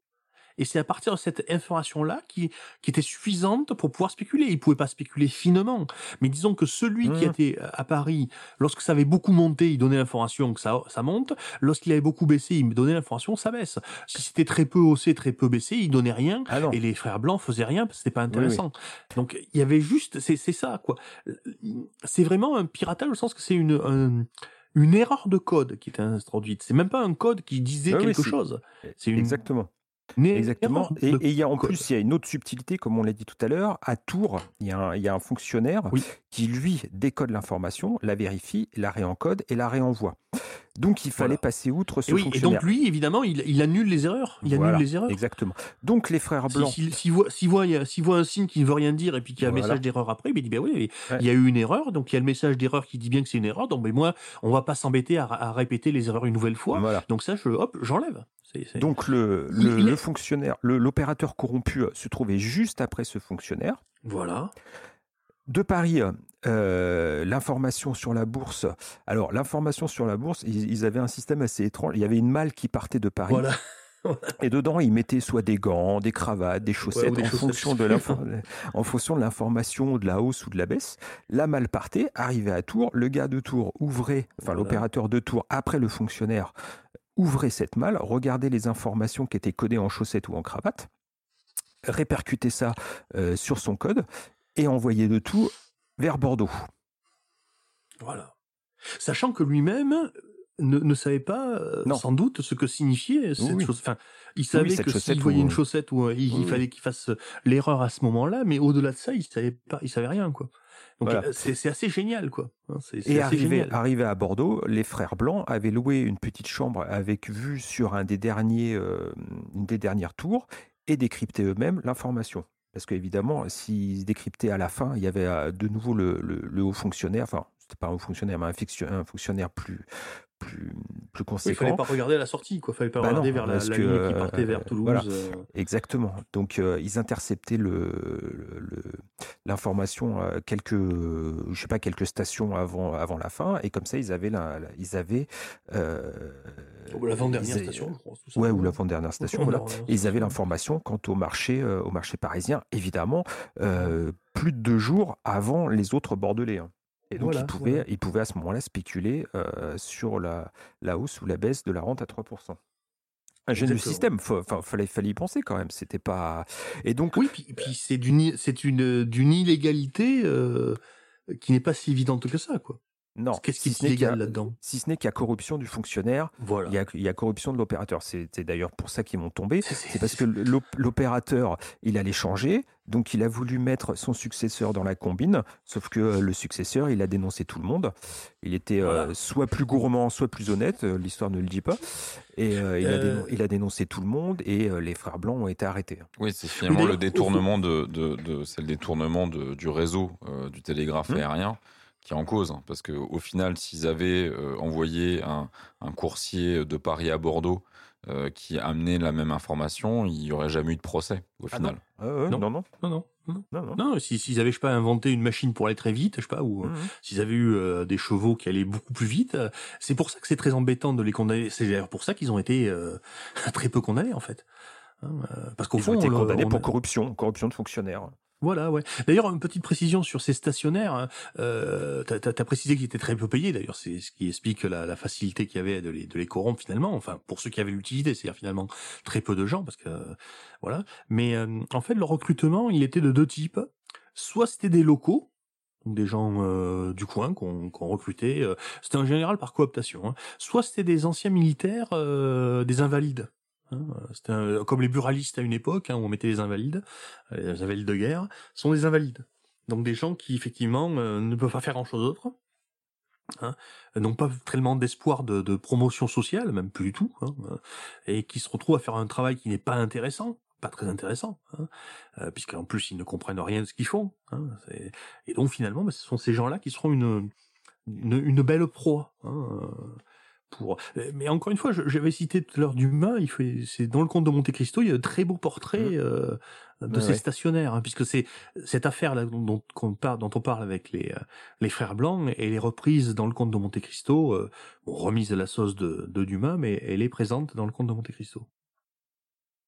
Speaker 2: Et c'est à partir de cette information-là qui, qui était suffisante pour pouvoir spéculer. Il pouvait pas spéculer finement. Mais disons que celui qui
Speaker 3: Mhm.
Speaker 2: était à Paris, lorsque ça avait beaucoup monté, il donnait l'information que ça, ça monte. Lorsqu'il avait beaucoup baissé, il me donnait l'information que ça baisse. Si c'était très peu haussé, très peu baissé, il donnait rien.
Speaker 3: Ah.
Speaker 2: Et les frères blancs faisaient rien parce que c'était pas
Speaker 3: oui.
Speaker 2: intéressant. Donc il y avait juste, c'est c'est ça quoi. C'est vraiment un piratage au sens que c'est une un- une erreur de code qui était introduite. C'est même pas un code qui disait
Speaker 3: Ah
Speaker 2: quelque
Speaker 3: c'est-
Speaker 2: chose. C'est une,
Speaker 3: Exactement. Exactement. Et et il y a en plus, il y a une autre subtilité, comme on l'a dit tout à l'heure. À Tours, il y, a un, il y a un fonctionnaire
Speaker 2: Oui.
Speaker 3: qui, lui, décode l'information, la vérifie, la réencode et la réenvoie. Donc, il fallait
Speaker 2: Voilà.
Speaker 3: passer outre ce
Speaker 2: Et oui, et
Speaker 3: fonctionnaire.
Speaker 2: donc lui, évidemment, il, il annule les erreurs. Il
Speaker 3: Voilà,
Speaker 2: annule les erreurs.
Speaker 3: Exactement. Donc, les frères
Speaker 2: Si-
Speaker 3: blancs.
Speaker 2: si- S'il voit, s'il voit, s'il voit un signe qui ne veut rien dire et puis qu'il y a un
Speaker 3: Voilà.
Speaker 2: message d'erreur après, il dit ben oui,
Speaker 3: Ouais.
Speaker 2: il y a eu une erreur, donc il y a le message d'erreur qui dit bien que c'est une erreur, donc ben moi, on va pas s'embêter à, à répéter les erreurs une nouvelle fois. Donc ça, je, hop, j'enlève. C'est- c'est-
Speaker 3: Donc, le,
Speaker 2: Il-
Speaker 3: le,
Speaker 2: il est-
Speaker 3: le fonctionnaire, le- l'opérateur corrompu euh, se trouvait juste après ce fonctionnaire.
Speaker 2: Voilà.
Speaker 3: De Paris, euh, l'information sur la bourse. Alors, l'information sur la bourse, ils, ils avaient un système assez étrange. Il y avait une malle qui partait de Paris.
Speaker 2: Voilà.
Speaker 3: Et dedans, ils mettaient soit des gants, des cravates, des chaussettes,
Speaker 2: des
Speaker 3: en,
Speaker 2: chaussettes.
Speaker 3: Fonction de en fonction de l'information, de la hausse ou de la baisse. La malle partait, arrivait à Tours, le gars de Tours ouvrait, enfin
Speaker 2: Voilà.
Speaker 3: l'opérateur de Tours, après le fonctionnaire, ouvrait cette malle, regardait les informations qui étaient codées en chaussettes ou en cravate, répercutait ça euh, sur son code et envoyait le tout vers Bordeaux.
Speaker 2: Voilà. Sachant que lui-même ne, ne savait pas euh,
Speaker 3: Non.
Speaker 2: sans doute ce que signifiait cette
Speaker 3: oui.
Speaker 2: chose. Enfin, il savait que
Speaker 3: chaussette
Speaker 2: s'il voyait
Speaker 3: ou-
Speaker 2: une chaussette ou euh, il, il
Speaker 3: Oui,
Speaker 2: fallait qu'il fasse euh, l'erreur à ce moment-là, mais au-delà de ça, il savait pas, il savait rien quoi. Donc
Speaker 3: Voilà.
Speaker 2: euh, c'est assez génial quoi. Hein,
Speaker 3: Et arrivé, à Bordeaux, les frères Blancs avaient loué une petite chambre avec vue sur un des derniers, euh, une des dernières tours et décrypté eux-mêmes l'information. Parce qu'évidemment, s'ils décryptaient à la fin, il y avait euh, de nouveau le, le- le haut fonctionnaire, enfin, c'était pas un haut fonctionnaire, mais un, fiction- un fonctionnaire plus, plus, plus
Speaker 2: Oui, il
Speaker 3: conséquent.
Speaker 2: fallait pas regarder à la sortie quoi. Fallait pas
Speaker 3: Bah
Speaker 2: regarder
Speaker 3: non,
Speaker 2: vers la, la
Speaker 3: que,
Speaker 2: ligne qui partait vers
Speaker 3: euh,
Speaker 2: Toulouse.
Speaker 3: voilà.
Speaker 2: euh,
Speaker 3: Exactement. Donc, euh, ils interceptaient le, l'information quelques, je sais pas, quelques stations avant, avant la fin, et comme ça, ils avaient, la, la- ils avaient,
Speaker 2: ou
Speaker 3: ils avaient-
Speaker 2: station, je tout
Speaker 3: Ouais, ou
Speaker 2: simplement.
Speaker 3: l'avant-dernière station. Voilà. Et ils avaient l'information quant au marché, au marché parisien, évidemment, euh, plus de deux jours avant les autres bordelais. hein. Et donc,
Speaker 2: Voilà,
Speaker 3: ils, pouvaient,
Speaker 2: voilà.
Speaker 3: ils pouvaient à ce moment-là spéculer euh, sur la, la hausse ou la baisse de la rente à 3%. Un du
Speaker 2: Exactement.
Speaker 3: système, enfin, fallait, fallait y penser quand même. C'était pas. Et donc,
Speaker 2: Oui, puis, puis c'est d'une c'est une d'une illégalité euh, qui n'est pas si évidente que ça quoi.
Speaker 3: Non.
Speaker 2: Qu'est-ce qui
Speaker 3: si
Speaker 2: est
Speaker 3: ce n'est qu'il y a-
Speaker 2: illégal là-dedans
Speaker 3: Si ce n'est qu'il y a corruption du fonctionnaire,
Speaker 2: Voilà.
Speaker 3: il y a, il y a corruption de l'opérateur. C'est c'est d'ailleurs pour ça qu'ils m'ont tombé.
Speaker 2: C'est-
Speaker 3: parce que l'op- l'opérateur, il allait changer, donc il a voulu mettre son successeur dans la combine, sauf que euh, le successeur, il a dénoncé tout le monde. Il était euh, soit plus gourmand, soit plus honnête, euh, l'histoire ne le dit pas. Et euh, il, a
Speaker 2: Euh,
Speaker 3: dénon- il a dénoncé tout le monde et euh, les frères blancs ont été arrêtés.
Speaker 4: Oui, c'est finalement le détournement de, de, de- c'est le détournement de- du réseau euh, du télégraphe
Speaker 3: Mmh.
Speaker 4: aérien qui est en cause, hein, parce que au final, s'ils avaient euh, envoyé un, un coursier de Paris à Bordeaux euh, qui amenait la même information, il n'y aurait jamais eu de procès au
Speaker 3: Ah
Speaker 4: final.
Speaker 2: Non.
Speaker 3: non, non,
Speaker 2: Non, non, non.
Speaker 3: non, non.
Speaker 2: Non, si- s'ils avaient, je sais pas, inventé une machine pour aller très vite, je sais pas, ou euh,
Speaker 3: Mhm.
Speaker 2: s'ils avaient eu euh, des chevaux qui allaient beaucoup plus vite, euh, c'est pour ça que c'est très embêtant de les condamner. C'est d'ailleurs pour ça qu'ils ont été euh, très peu condamnés, en fait. Hein, parce qu'au
Speaker 3: Ils
Speaker 2: fond,
Speaker 3: ont été condamnés
Speaker 2: on
Speaker 3: pour
Speaker 2: a-
Speaker 3: corruption, corruption de fonctionnaires.
Speaker 2: Voilà, ouais. D'ailleurs, une petite précision sur ces stationnaires. hein, Euh, t'as, t'as précisé qu'ils étaient très peu payés. D'ailleurs, c'est ce qui explique la, facilité qu'il y avait de les, corrompre finalement. Enfin, pour ceux qui avaient l'utilité, c'est-à-dire finalement très peu de gens, parce que voilà. Mais euh, en fait, le recrutement, il était de deux types. Soit c'était des locaux, des gens euh, du coin qu'on recrutait. euh, c'était en général par cooptation. hein. Soit c'était des anciens militaires, des invalides. Hein. Comme les buralistes à une époque, hein, où on mettait les invalides, euh, les invalides de guerre, sont des invalides. Donc des gens qui effectivement euh, ne peuvent pas faire grand-chose d'autre, hein, n'ont pas tellement d'espoir de, promotion sociale, même plus du tout, euh, et qui se retrouvent à faire un travail qui n'est pas intéressant, pas très intéressant, euh, puisqu'en plus ils ne comprennent rien de ce qu'ils font. Et donc finalement, bah, ce sont ces gens-là qui seront une, belle proie. Pour... Mais encore une fois, j'avais cité tout à l'heure Dumas, il c'est dans le conte de Monte Cristo, il y a de très beaux portraits euh, de ces
Speaker 3: ouais.
Speaker 2: stationnaires, hein, puisque c'est cette affaire-là dont, dont, qu'on parle, dont on parle avec les, euh, les frères blancs, et les reprises dans le conte de Monte Cristo, euh, bon, remise à la sauce de, de Dumas, mais elle est présente dans le conte de Monte Cristo.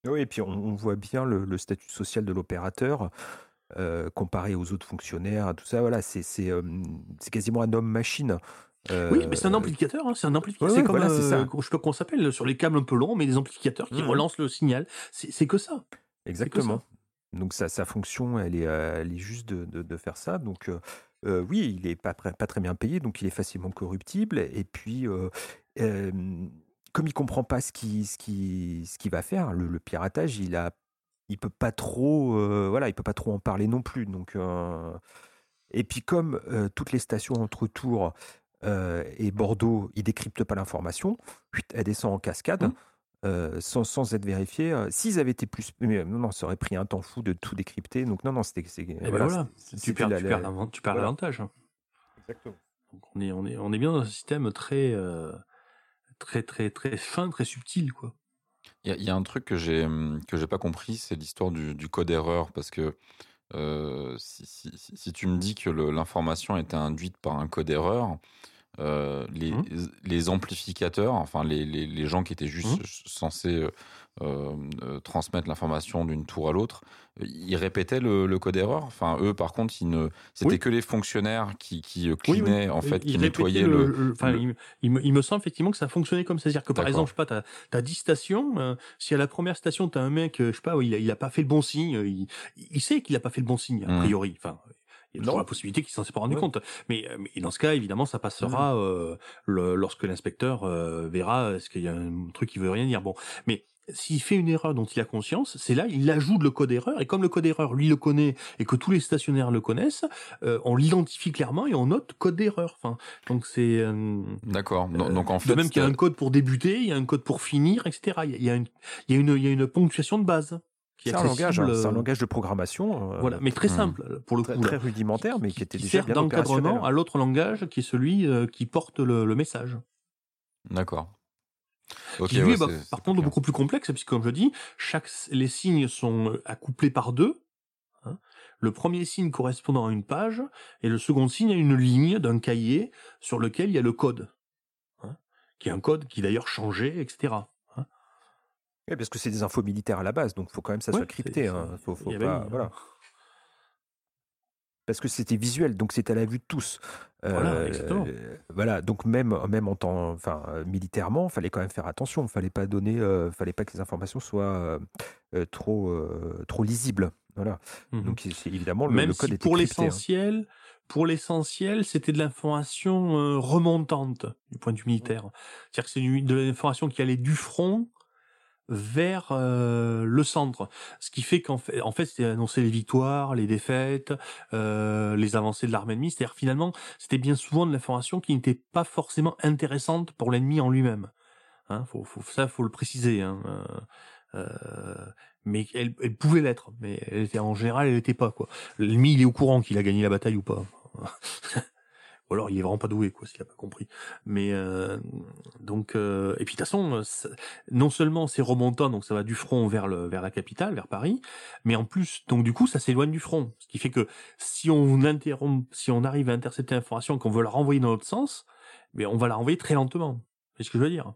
Speaker 3: Oui, et puis on, on voit bien le, le statut social de l'opérateur euh, comparé aux autres fonctionnaires, tout ça. Voilà, c'est c'est euh, c'est quasiment un homme-machine.
Speaker 2: Oui, mais c'est un
Speaker 3: Euh,
Speaker 2: amplificateur, hein, c'est un amplificateur.
Speaker 3: ouais,
Speaker 2: c'est comme,
Speaker 3: voilà, c'est ça.
Speaker 2: euh, je sais pas comment ça s'appelle, sur les câbles un peu longs, mais des amplificateurs qui
Speaker 3: Mhm.
Speaker 2: relancent le signal. C'est que ça.
Speaker 3: Exactement. Donc sa, sa fonction, elle est, euh, elle est juste de, de- de faire ça. Donc euh, euh, oui, il est pas, très- pas très bien payé, donc il est facilement corruptible. Et puis, euh, euh, comme il comprend pas ce qu'il ce qui, ce qu'il va faire, le, le piratage, il a, il peut pas trop, euh, voilà, il peut pas trop en parler non plus. Donc euh, et puis comme euh, toutes les stations entre Tours euh, et Bordeaux, ils décryptent pas l'information, elle descend en cascade.
Speaker 2: Mhm.
Speaker 3: euh, sans, sans être vérifiée. Euh, S'ils avaient été plus, mais non, non, ça aurait pris un temps fou de tout décrypter. Donc non, non, c'était, c'est-
Speaker 2: Et ben
Speaker 3: voilà,
Speaker 2: voilà, tu perds,
Speaker 3: voilà.
Speaker 2: l'avantage. hein.
Speaker 3: Exactement.
Speaker 2: Donc on est, on est, on est bien dans un système très, euh, très, très, très fin, très subtil, quoi.
Speaker 4: Il y, a- il y a un truc que j'ai hum, que j'ai pas compris, c'est l'histoire du, du code erreur parce que euh, si, si- si- si tu me dis que l'information était induite par un code erreur, euh, les,
Speaker 2: Mhm.
Speaker 4: les amplificateurs, enfin les, les, les gens qui étaient juste
Speaker 2: Mhm.
Speaker 4: censés euh, euh, transmettre l'information d'une tour à l'autre, ils répétaient le, le code erreur. Enfin, eux, par contre, ils ne, c'était
Speaker 2: Oui.
Speaker 4: que les fonctionnaires qui, qui
Speaker 2: Oui, oui.
Speaker 4: cleanaient, en fait, qui nettoyaient le.
Speaker 2: le- Enfin,
Speaker 4: le-
Speaker 2: il, me- il semble effectivement que ça fonctionnait comme ça. C'est-à-dire que par exemple, je sais pas, t'as as 10 stations. euh, si à la première station, t'as un mec, je sais pas, il a, il a pas fait le bon signe, il, il sait qu'il a pas fait le bon signe, a
Speaker 4: Mhm.
Speaker 2: priori. Enfin, il y a toujours
Speaker 3: Non.
Speaker 2: la possibilité qu'il s'en soit pas rendu
Speaker 3: Ouais.
Speaker 2: compte. Mais, euh, mais dans ce cas, évidemment, ça passera euh, le- lorsque l'inspecteur euh, verra est-ce qu'il y a un truc qui veut rien dire. Bon, mais s'il fait une erreur dont il a conscience, c'est là il ajoute le code erreur et comme le code erreur lui le connaît et que tous les stationnaires le connaissent, euh, on l'identifie clairement et on note code d'erreur. Enfin, donc c'est euh,
Speaker 4: D'accord. Donc,
Speaker 2: euh,
Speaker 4: donc, en
Speaker 2: de
Speaker 4: fait,
Speaker 2: même qu'il y a un
Speaker 4: c'était-
Speaker 2: code pour débuter, il y a un code pour finir, etc. Il y a, il y a une, il y a une, il y a une ponctuation de base
Speaker 3: C'est un langage, hein, c'est un
Speaker 2: euh,
Speaker 3: langage de programmation. euh,
Speaker 2: Voilà, mais très
Speaker 4: Hmm.
Speaker 2: simple pour le
Speaker 3: très,
Speaker 2: coup.
Speaker 3: très rudimentaire, mais qui, était déjà
Speaker 2: sert
Speaker 3: bien
Speaker 2: d'encadrement
Speaker 3: opérationnel.
Speaker 2: à l'autre langage qui est celui euh, qui porte le, le message.
Speaker 4: D'accord.
Speaker 2: Qui lui
Speaker 4: ouais,
Speaker 2: est, bah,
Speaker 4: c'est-
Speaker 2: par
Speaker 4: c'est
Speaker 2: contre
Speaker 4: clair.
Speaker 2: beaucoup plus complexe puisque comme je dis, chaque les signes sont euh, accouplés par deux. hein. Le premier signe correspondant à une page et le second signe à une ligne d'un cahier sur lequel il y a le code, hein, qui est un code qui d'ailleurs changé, etc.
Speaker 3: Oui, parce que c'est des infos militaires à la base, donc il faut quand même que ça
Speaker 2: Ouais,
Speaker 3: soit crypté. hein.
Speaker 2: c'est-
Speaker 3: Faut, faut
Speaker 2: il y avait
Speaker 3: pas-
Speaker 2: une-
Speaker 3: voilà. Parce que c'était visuel, donc c'était à la vue de tous.
Speaker 2: Voilà, exactement.
Speaker 3: voilà, donc même, même en temps, enfin, euh, militairement, fallait quand même faire attention. Fallait pas donner, euh, fallait pas que les informations soient euh, euh, trop, euh, trop lisibles. Voilà. Donc c'est- c'est- évidemment le,
Speaker 2: Même
Speaker 3: le code
Speaker 2: si
Speaker 3: était
Speaker 2: pour
Speaker 3: hein.
Speaker 2: l'essentiel, pour l'essentiel, c'était de l'information euh, remontante du point de vue militaire. C'est-à-dire que c'est de l'information qui allait du front vers euh, le centre, ce qui fait qu'en fait, en fait, c'était annoncer les victoires, les défaites, euh, les avancées de l'armée ennemie. C'est-à-dire finalement, c'était bien souvent de l'information qui n'était pas forcément intéressante pour l'ennemi en lui-même. Hein, faut, faut, ça, faut le préciser. Hein. Euh, euh, mais elle, elle pouvait l'être, mais elle était en général, elle n'était pas quoi. L'ennemi, il est au courant qu'il a gagné la bataille ou pas. ou alors il est vraiment pas doué quoi, s'il a pas compris. Mais euh, donc euh, et puis de toute façon, ça- non seulement c'est remontant, donc ça va du front vers le vers la capitale, vers Paris, mais en plus donc du coup ça s'éloigne du front, ce qui fait que si on interrompt, si on arrive à intercepter l'information, et qu'on veut la renvoyer dans l'autre sens, mais on va la renvoyer très lentement. C'est ce que je veux dire?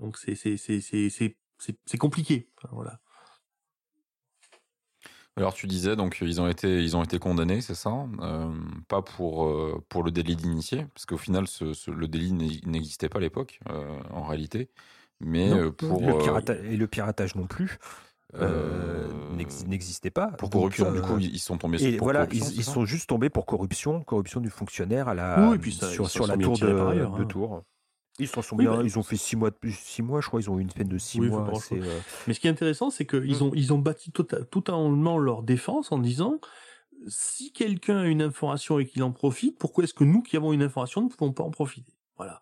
Speaker 2: Donc c'est c'est c'est c'est c'est c'est c'est compliqué. Enfin, voilà.
Speaker 4: Alors tu disais donc ils ont été ils ont été condamnés, c'est ça Euh, Pas pour euh, pour le délit d'initié, parce qu'au final ce, ce- le délit n'e- n'existait pas à l'époque euh, en réalité, mais
Speaker 3: Non,
Speaker 4: euh, pour
Speaker 3: le
Speaker 4: euh,
Speaker 3: pirata- et le piratage non plus. euh, n'existait pas.
Speaker 4: Pour corruption, du coup, ils sont tombés.
Speaker 3: Et voilà, ils, sont juste tombés pour corruption, corruption du fonctionnaire à la
Speaker 2: oui, puis ça,
Speaker 3: sur, sur la tour de, ailleurs, hein. de tour. Ils sont, sont
Speaker 2: Oui,
Speaker 3: bien,
Speaker 2: bah,
Speaker 3: ils ont fait six mois, de, six mois, je crois, ils ont eu une peine de six
Speaker 2: Oui,
Speaker 3: mois. c'est, euh,
Speaker 2: Mais ce qui est intéressant, c'est qu'ils ont, ils ont bâti tota- totalement leur défense en disant si quelqu'un a une information et qu'il en profite, pourquoi est-ce que nous qui avons une information ne pouvons pas en profiter? Voilà.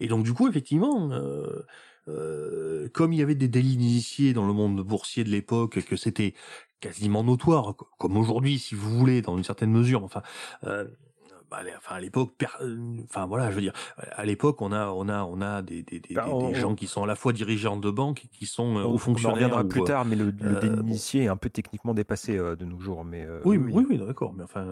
Speaker 2: Et donc du coup, effectivement, euh, euh, comme il y avait des délits d'initiés dans le monde boursier de l'époque, que c'était quasiment notoire, co- comme aujourd'hui, si vous voulez, dans une certaine mesure. Enfin, euh, enfin à l'époque, enfin voilà, je veux dire, à l'époque, on a, on a, on a des, des, des,
Speaker 3: Bah,
Speaker 2: des-
Speaker 3: on-
Speaker 2: des gens qui sont à la fois dirigeants de banques et qui sont euh,
Speaker 3: on,
Speaker 2: hauts
Speaker 3: on en
Speaker 2: fonctionnaires.
Speaker 3: reviendra
Speaker 2: ou,
Speaker 3: plus
Speaker 2: euh,
Speaker 3: tard, mais le, le
Speaker 2: euh, bon.
Speaker 3: est un peu techniquement dépassé euh, de nos jours. Mais
Speaker 2: Oui, oui, oui, non, d'accord, mais enfin,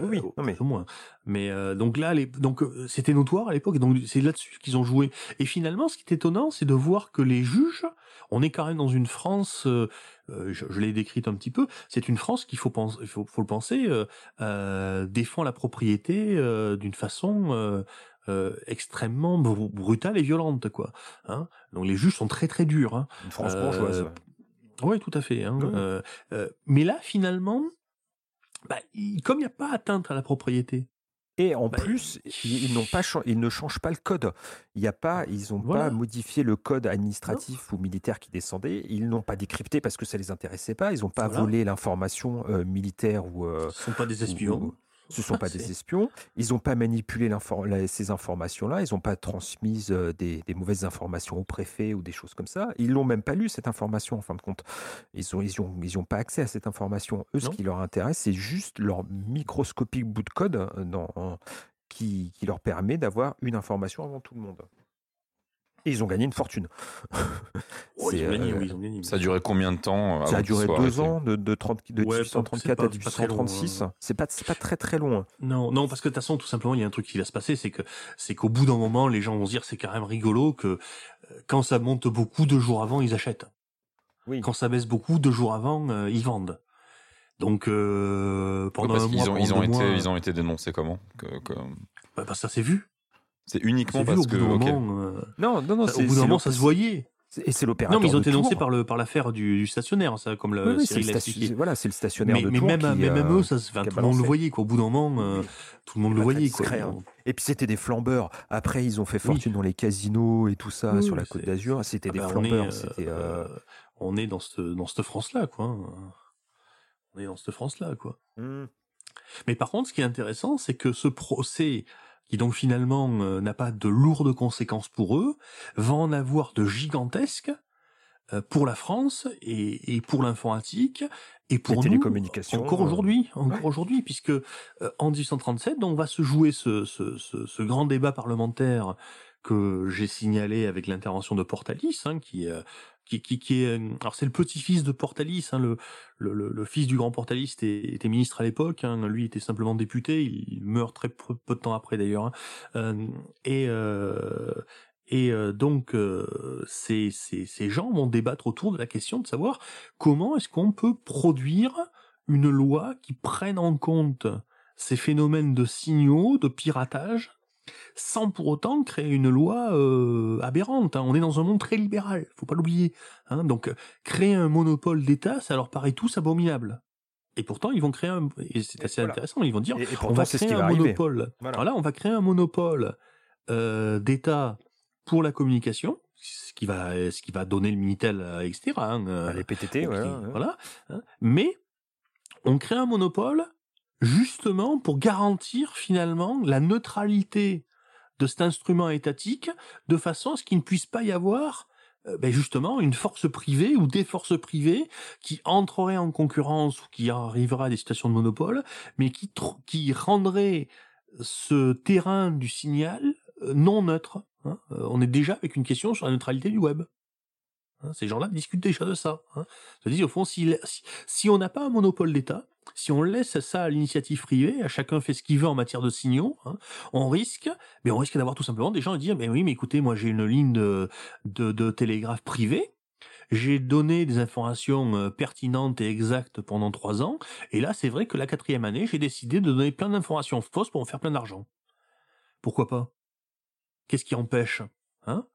Speaker 3: Oui, oui,
Speaker 2: au-
Speaker 3: non, mais-
Speaker 2: ou moins. Mais donc là, les, donc c'était notoire à l'époque, et donc c'est là-dessus qu'ils ont joué. Et finalement, ce qui est étonnant, c'est de voir que les juges, on est quand même dans une France, euh, je, je l'ai décrite un petit peu, c'est une France qu'il faut faut, faut le penser, euh, euh, défend la propriété euh, d'une façon euh, extrêmement br- brutale et violente, quoi. Hein donc les juges sont très très durs. Hein.
Speaker 3: Une France bourgeoise.
Speaker 2: Oui, tout à fait. Hein. Mais là, finalement, bah, il- comme il n'y a pas atteinte à la propriété,
Speaker 3: Et en
Speaker 2: bah,
Speaker 3: plus, ils, ils n'ont pas, ils ne changent pas le code. Il y a pas, ils n'ont
Speaker 2: Voilà.
Speaker 3: pas modifié le code administratif ou militaire qui descendait. Ils n'ont pas décrypté parce que ça les intéressait pas. Ils n'ont pas
Speaker 2: Voilà.
Speaker 3: volé l'information euh, militaire ou. euh,
Speaker 2: ce sont pas des espions.
Speaker 3: ou- ce sont pas des espions. Ils n'ont pas manipulé la- ces informations-là. Ils n'ont pas transmis euh, des, des mauvaises informations au préfet ou des choses comme ça. Ils l'ont même pas lu cette information en fin de compte. Ils ont, ils ont, ils ont pas accès à cette information. Eux, ce qui leur intéresse, c'est juste leur microscopique bout de code euh, qui leur permet d'avoir une information avant tout le monde. Et ils ont gagné une fortune.
Speaker 2: Oh, ils
Speaker 3: C'est,
Speaker 2: ont gagné,
Speaker 3: euh,
Speaker 2: oui, ils ont gagné.
Speaker 3: Ah
Speaker 4: Ça a duré combien de temps euh,
Speaker 3: ça a duré deux ans, de, de, 30 de
Speaker 2: Ouais, pas-
Speaker 3: 1834
Speaker 2: c'est pas-
Speaker 3: à
Speaker 2: c'est pas très long,
Speaker 3: 1836.
Speaker 2: hein.
Speaker 3: C'est pas, très très loin.
Speaker 2: Non, non, parce que de toute façon, tout simplement, il y a un truc qui va se passer, c'est que c'est qu'au bout d'un moment, les gens vont se dire, c'est quand même rigolo que euh, quand ça monte beaucoup deux jours avant, ils achètent.
Speaker 3: Oui.
Speaker 2: Quand ça baisse beaucoup deux jours avant, euh, ils vendent. Donc euh, pendant
Speaker 4: parce
Speaker 2: un
Speaker 4: qu'ils
Speaker 2: mois,
Speaker 4: ont,
Speaker 2: pendant
Speaker 4: ils ont
Speaker 2: deux
Speaker 4: été,
Speaker 2: mois,
Speaker 4: ils ont été dénoncés comment? Que, que-
Speaker 2: bah, bah, ça s'est vu.
Speaker 4: C'est uniquement
Speaker 2: vu
Speaker 4: parce
Speaker 2: au bout
Speaker 4: que.
Speaker 2: moment. euh,
Speaker 3: Non, non, non.
Speaker 2: au bout d'un moment, ça se voyait.
Speaker 3: Et c'est l'opérateur.
Speaker 2: Non, mais ils ont été dénoncés
Speaker 3: Tours.
Speaker 2: par le par l'affaire du, du stationnaire, ça, comme le
Speaker 3: Oui, oui, c'est
Speaker 2: Cyril
Speaker 3: le,
Speaker 2: l'a
Speaker 3: station-
Speaker 2: expliqué.
Speaker 3: voilà, c'est le stationnaire
Speaker 2: Mais,
Speaker 3: de
Speaker 2: mais
Speaker 3: Tours
Speaker 2: même,
Speaker 3: qui,
Speaker 2: mais même
Speaker 3: euh,
Speaker 2: eux, ça, se- enfin,
Speaker 3: a
Speaker 2: tout le monde le voyait, quoi. Au bout d'un moment, euh,
Speaker 3: Oui.
Speaker 2: tout le monde le voyait, quoi.
Speaker 3: hein. Et puis c'était des flambeurs. Après, ils ont fait
Speaker 2: Oui.
Speaker 3: fortune dans les casinos et tout ça
Speaker 2: Oui,
Speaker 3: sur la Côte d'Azur. C'était
Speaker 2: Ah
Speaker 3: des
Speaker 2: bah, on est,
Speaker 3: flambeurs.
Speaker 2: euh,
Speaker 3: euh,
Speaker 2: on est dans cette dans cette France-là, quoi. hein. On est dans cette France-là, quoi.
Speaker 3: hmm.
Speaker 2: Mais par contre, ce qui est intéressant, c'est que ce procès, qui donc finalement euh, n'a pas de lourdes conséquences pour eux, va en avoir de gigantesques euh, pour la France et, et pour l'informatique et pour nous
Speaker 3: télécommunications,
Speaker 2: encore
Speaker 3: euh,
Speaker 2: aujourd'hui, encore
Speaker 3: ouais.
Speaker 2: aujourd'hui, puisque euh, en 1837, donc va se jouer ce, ce, ce, ce grand débat parlementaire que j'ai signalé avec l'intervention de Portalis, hein, qui, euh, qui, est, alors c'est le petit-fils de Portalis, hein, le, fils du grand Portalis était, était ministre à l'époque, hein, lui était simplement député, il meurt très peu, de temps après d'ailleurs, hein, euh, et euh, euh, donc euh, ces gens vont débattre autour de la question de savoir comment est-ce qu'on peut produire une loi qui prenne en compte ces phénomènes de signaux, de piratage, sans pour autant créer une loi euh, aberrante. hein. On est dans un monde très libéral, faut pas l'oublier. hein. Donc euh, créer un monopole d'État, ça leur paraît tous abominable. Et pourtant, ils vont créer un... C'est assez
Speaker 3: Voilà.
Speaker 2: intéressant, ils vont dire,
Speaker 3: Et, et
Speaker 2: on va
Speaker 3: ce
Speaker 2: créer un
Speaker 3: va
Speaker 2: monopole.
Speaker 3: Voilà.
Speaker 2: Voilà. on va créer un monopole euh, d'État pour la communication, ce qui va, ce qui va donner le Minitel, etc. hein,
Speaker 3: Bah, les PTT, ouais.
Speaker 2: voilà, hein. Mais on crée un monopole justement pour garantir finalement la neutralité de cet instrument étatique de façon à ce qu'il ne puisse pas y avoir euh, ben justement une force privée ou des forces privées qui entreraient en concurrence ou qui arriveraient à des situations de monopole, mais qui, qui rendraient ce terrain du signal euh, non neutre. hein. Euh, on est déjà avec une question sur la neutralité du web. Hein, ces gens-là discutent déjà de ça. Hein. Disent au fond, si, si on n'a pas un monopole d'État, si on laisse ça à l'initiative privée, à chacun fait ce qu'il veut en matière de signaux, hein, on risque, mais on risque d'avoir tout simplement des gens à dire, mais oui, mais écoutez, moi j'ai une ligne de, de, de télégraphe privée, j'ai donné des informations euh, pertinentes et exactes pendant trois ans, et là c'est vrai que la quatrième année, j'ai décidé de donner plein d'informations fausses pour en faire plein d'argent. Pourquoi pas? Qu'est-ce qui empêche hein?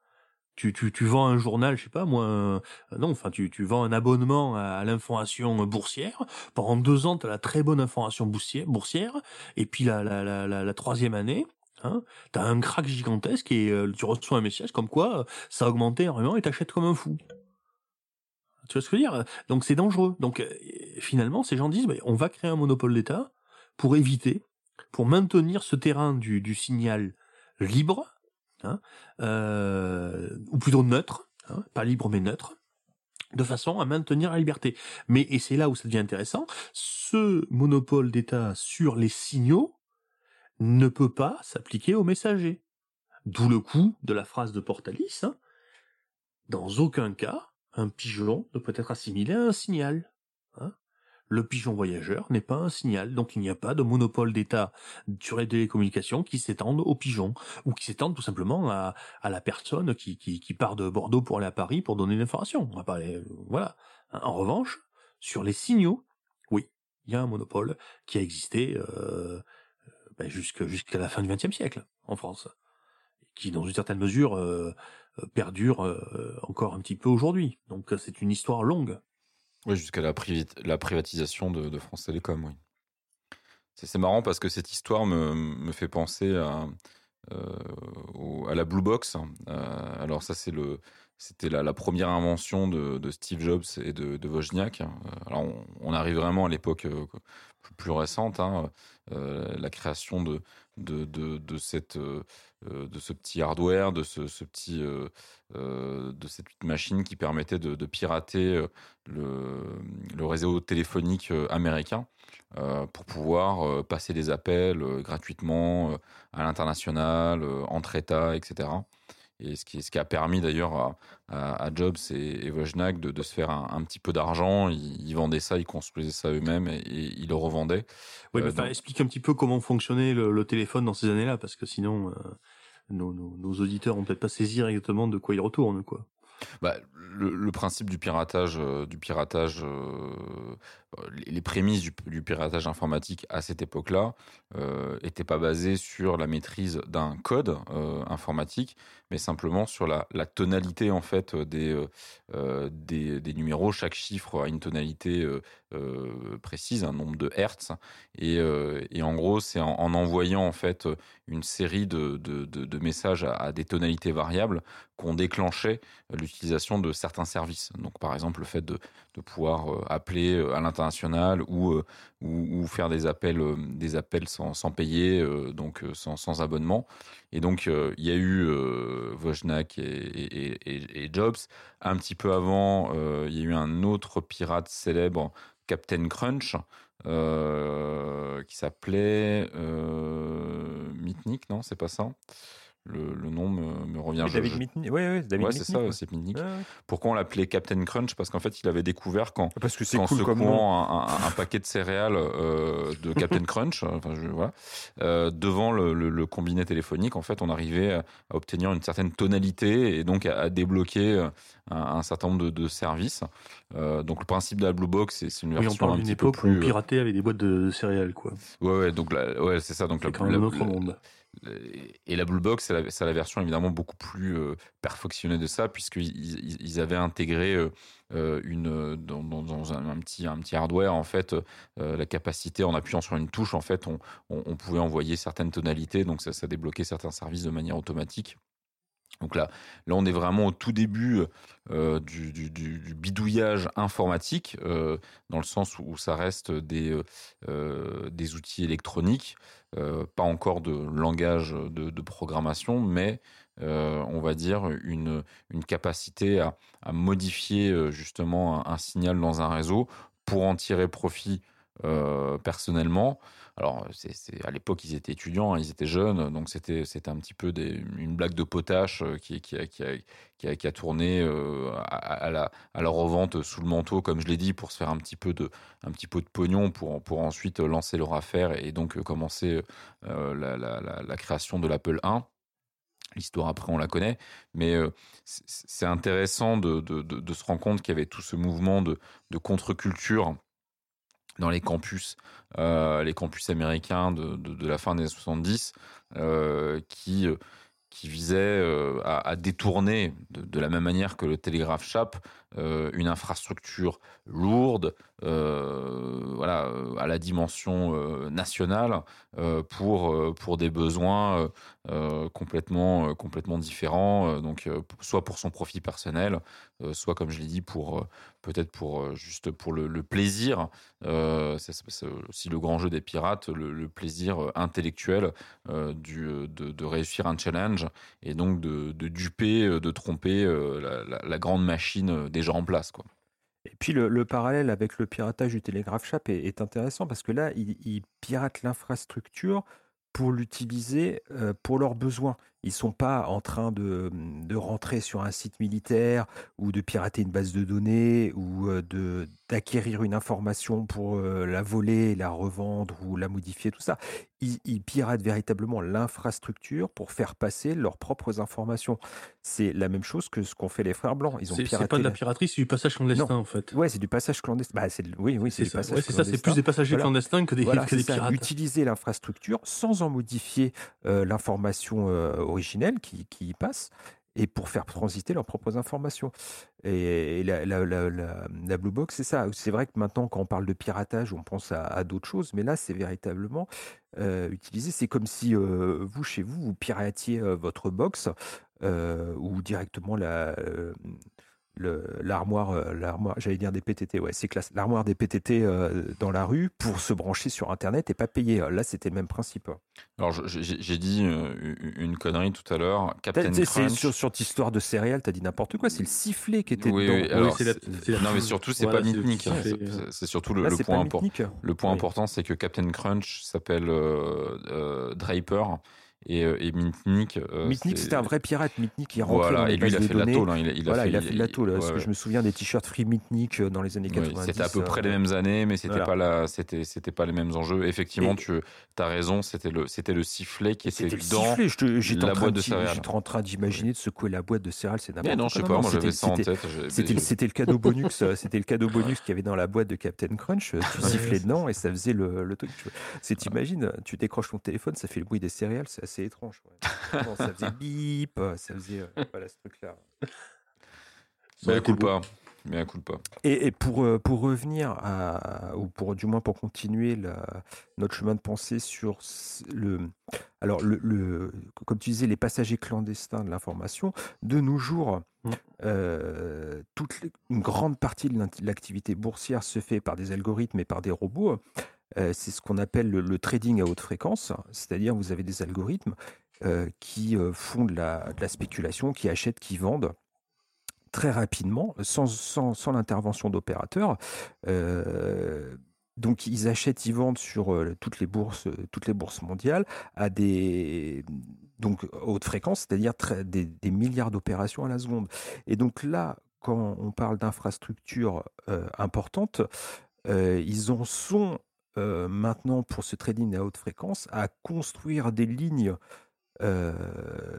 Speaker 2: Tu, tu, tu vends un journal, je sais pas moi, un- non, enfin tu, tu vends un abonnement à, l'information boursière. Pendant deux ans, tu as la très bonne information boursière, boursière et puis la, la, la, la, troisième année, hein, tu as un crack gigantesque et euh, tu reçois un message comme quoi euh, ça a augmenté énormément et t'achètes comme un fou. Tu vois ce que je veux dire? Donc c'est dangereux. Donc euh, finalement, ces gens disent, bah, on va créer un monopole d'État pour éviter, pour maintenir ce terrain du, du signal libre, hein, euh, ou plutôt neutre, hein, pas libre mais neutre, de façon à maintenir la liberté. Mais, et c'est là où ça devient intéressant, ce monopole d'État sur les signaux ne peut pas s'appliquer aux messagers. D'où le coup de la phrase de Portalis, hein, dans aucun cas, un pigeon ne peut être assimilé à un signal. Le pigeon voyageur n'est pas un signal, donc il n'y a pas de monopole d'État sur les télécommunications qui s'étendent aux pigeons, ou qui s'étendent tout simplement à, la personne qui, part de Bordeaux pour aller à Paris pour donner l'information. On aller- voilà. En revanche, sur les signaux, oui, il y a un monopole qui a existé euh, ben, jusque- jusqu'à la fin du XXe siècle en France, qui dans une certaine mesure euh, euh, perdure euh, encore un petit peu aujourd'hui. Donc euh, c'est une histoire longue.
Speaker 4: Oui, jusqu'à la, la privatisation de, France Télécom, oui. C'est marrant parce que cette histoire me, me fait penser à, euh, à la Blue Box. Euh, alors ça, c'est le, c'était la, première invention de, Steve Jobs et de, de. Euh, on, arrive vraiment à l'époque euh, plus, récente, hein, euh, la création de, ce petit hardware, de cette petite machine qui permettait de, pirater le, réseau téléphonique américain pour pouvoir passer des appels gratuitement à l'international, entre États, etc. Et ce qui, ce qui a permis d'ailleurs à, à- à Jobs et, et de, de se faire un, un petit peu d'argent. Ils, ils vendaient ça, ils construisaient ça eux-mêmes et, et ils le revendaient.
Speaker 2: Oui,
Speaker 4: Euh, donc-
Speaker 2: explique un petit peu comment fonctionnait le, le téléphone dans ces années-là, parce que sinon, euh, nos, nos, nos auditeurs vont peut-être pas saisir exactement de quoi il retourne, quoi.
Speaker 4: Bah, le, le principe du piratage, euh, du piratage, euh, les, les prémices du, du piratage informatique à cette époque-là euh, étaient pas basées sur la maîtrise d'un code informatique, mais simplement sur la, tonalité en fait des, euh, euh, des, des numéros. Chaque chiffre a une tonalité euh, euh, précise, un nombre de hertz, et, euh, et en gros, c'est en, en envoyant en fait une série de, de, messages à, des tonalités variables qu'on déclenchait l'utilisation de certains services. Donc, par exemple, le fait de, de pouvoir euh, appeler euh, à l'international ou, euh, ou, faire des appels, euh, des appels sans, sans payer, euh, donc euh, sans, sans abonnement. Et donc, euh, il y a eu euh, Wozniak et, et, Jobs. Un petit peu avant, euh, il y a eu un autre pirate célèbre, Captain Crunch, euh, qui s'appelait euh, Mitnick, non, c'est pas ça? Le, le nom me, me revient.
Speaker 3: Oui,
Speaker 4: Je-
Speaker 3: David
Speaker 4: je-
Speaker 3: Mitnick. David
Speaker 4: Ouais, c'est ça, c'est Mitnick.
Speaker 3: Ouais.
Speaker 4: Pourquoi on l'appelait Captain Crunch? Parce qu'en fait, il avait découvert qu'en
Speaker 3: Parce que
Speaker 4: qu'en
Speaker 3: cool
Speaker 4: secouant un, un- un paquet de céréales euh, de Captain Crunch, enfin, je, voilà, euh, devant le, le- le combiné téléphonique, en fait, on arrivait à, à obtenir une certaine tonalité et donc à, à débloquer euh, un, un certain nombre de, de services. Euh, donc le principe de la Blue Box, c'est une
Speaker 2: Oui, on
Speaker 4: version
Speaker 2: parle
Speaker 4: un petit peu
Speaker 2: époque où on
Speaker 4: plus. euh,
Speaker 2: piratait avec des boîtes de, céréales, quoi.
Speaker 4: Ouais, ouais, donc la- ouais, c'est ça. Donc
Speaker 2: C'est
Speaker 4: la,
Speaker 2: quand même
Speaker 4: la-
Speaker 2: un autre monde.
Speaker 4: Et la Blue Box, c'est la, version évidemment beaucoup plus euh, perfectionnée de ça, puisqu'ils ils, avaient intégré euh, euh, une, dans, un, petit, un petit hardware, en fait, la capacité, en appuyant sur une touche, en fait, on, pouvait envoyer certaines tonalités, donc ça, ça débloquait certains services de manière automatique. Donc là, là, on est vraiment au tout début du, bidouillage informatique, dans le sens où ça reste des, des outils électroniques, pas encore de langage de, programmation, mais euh, on va dire une, capacité à, modifier euh, justement un signal dans un réseau pour en tirer profit euh, personnellement. Alors, à l'époque, ils étaient étudiants, hein, ils étaient jeunes, donc c'était, c'était un petit peu une blague de potache euh, qui, qui, a, tourné euh, à, la, à revente sous le manteau, comme je l'ai dit, pour se faire un petit peu de, un petit peu de pognon pour, pour ensuite lancer leur affaire et donc commencer la, création de l'Apple 1. L'histoire après, on la connaît, mais c'est intéressant de, se rendre compte qu'il y avait tout ce mouvement de contre-culture dans les campus, euh, les campus américains de, de, de la fin des années 70, euh, qui, euh, qui visait à, détourner, de, la même manière que le télégraphe chape, une infrastructure lourde, voilà, à la dimension nationale, pour, pour des besoins complètement, complètement différents, donc soit pour son profit personnel, soit comme je l'ai dit, pour peut-être pour juste pour le, plaisir. c'est aussi le grand jeu des pirates, le, plaisir intellectuel du, de, réussir un challenge et donc de, duper, de tromper la, grande machine déjà en place, quoi.
Speaker 3: Et puis le, parallèle avec le piratage du télégraphe chap est, intéressant parce que là, ils, ils piratent l'infrastructure pour l'utiliser pour leurs besoins. Ils sont pas en train de, de, rentrer sur un site militaire ou de pirater une base de données ou de d'acquérir une information pour la voler, la revendre ou la modifier, tout ça. Ils, piratent véritablement l'infrastructure pour faire passer leurs propres informations. C'est la même chose que ce qu'ont fait les frères blancs. Ils ont
Speaker 2: C'est pas de la piraterie, c'est du passage clandestin en fait.
Speaker 3: Ouais, c'est du passage clandestin. Bah, oui, oui, c'est
Speaker 2: ça. c'est ça, c'est plus des passagers clandestins que des, que des pirates.
Speaker 3: Utiliser l'infrastructure sans en modifier l'information originelle qui, qui y passe et pour faire transiter leurs propres informations. Et, la, la, la, Blue Box, c'est ça. C'est vrai que maintenant, quand on parle de piratage, on pense à, d'autres choses, mais là, c'est véritablement euh, utilisé. C'est comme si euh, vous, chez vous, vous piratiez euh, votre box ou directement la l'armoire, euh, l'armoire, j'allais dire des PTT, ouais, c'est classe, l'armoire des PTT euh, dans la rue pour se brancher sur Internet et pas payer. Là, c'était le même principe.
Speaker 4: Alors, j'ai dit euh, une connerie tout à l'heure. Captain Crunch.
Speaker 3: Sur, sur cette histoire de céréales, t'as dit n'importe quoi. C'est le sifflet qui était
Speaker 4: oui, dedans. non, mais surtout, c'est pas Mitnick. Hein. C'est surtout le, point, important. le point important, c'est que Captain Crunch s'appelle Draper et, euh, et Mitnick.
Speaker 3: Euh, Mitnick, c'était un vrai pirate. Mitnick, il est rentré dans les et lui, il a fait de la tôle. Hein. Il, a, voilà, fait, il a fait de la tôle. parce que je me souviens des t-shirts Free Mitnick euh, dans les années 90.
Speaker 4: c'était à peu près les mêmes années, mais c'était pas la, c'était, c'était pas les mêmes enjeux. Effectivement, tu as raison. C'était le, c'était le sifflet qui était, dans la boîte de céréales.
Speaker 3: J'étais en train d'imaginer de secouer la boîte de céréales. C'est n'importe
Speaker 4: quoi. Non, je sais pas. Moi, j'avais ça en tête.
Speaker 3: C'était le cadeau bonus. C'était le cadeau bonus qu'il y avait dans la boîte de Captain Crunch. Tu sifflais dedans et ça faisait le truc. C'est t'imagines, tu décroches ton téléphone, ça fait le bruit des céréales. C'est assez étrange ça faisait bip, ça faisait euh, voilà, ce truc-là.
Speaker 4: Mais coup pas. Mais coup pas.
Speaker 3: Et, et pour, euh, pour revenir à, ou pour du moins pour continuer la, notre chemin de pensée sur le, alors le, le, comme tu disais, les passagers clandestins de l'information, de nos jours, mmh. euh, toute une grande partie de l'activité boursière se fait par des algorithmes et par des robots. C'est ce qu'on appelle le, trading à haute fréquence, c'est-à-dire vous avez des algorithmes euh, qui euh, font de la, spéculation, qui achètent, qui vendent très rapidement, sans, sans, l'intervention d'opérateurs. Euh, donc ils achètent, ils vendent sur toutes les bourses, toutes les bourses mondiales à des donc haute fréquence, c'est-à-dire des, des, milliards d'opérations à la seconde. Et donc là, quand on parle d'infrastructures importantes, ils en sont maintenant pour ce trading à haute fréquence à construire des lignes euh,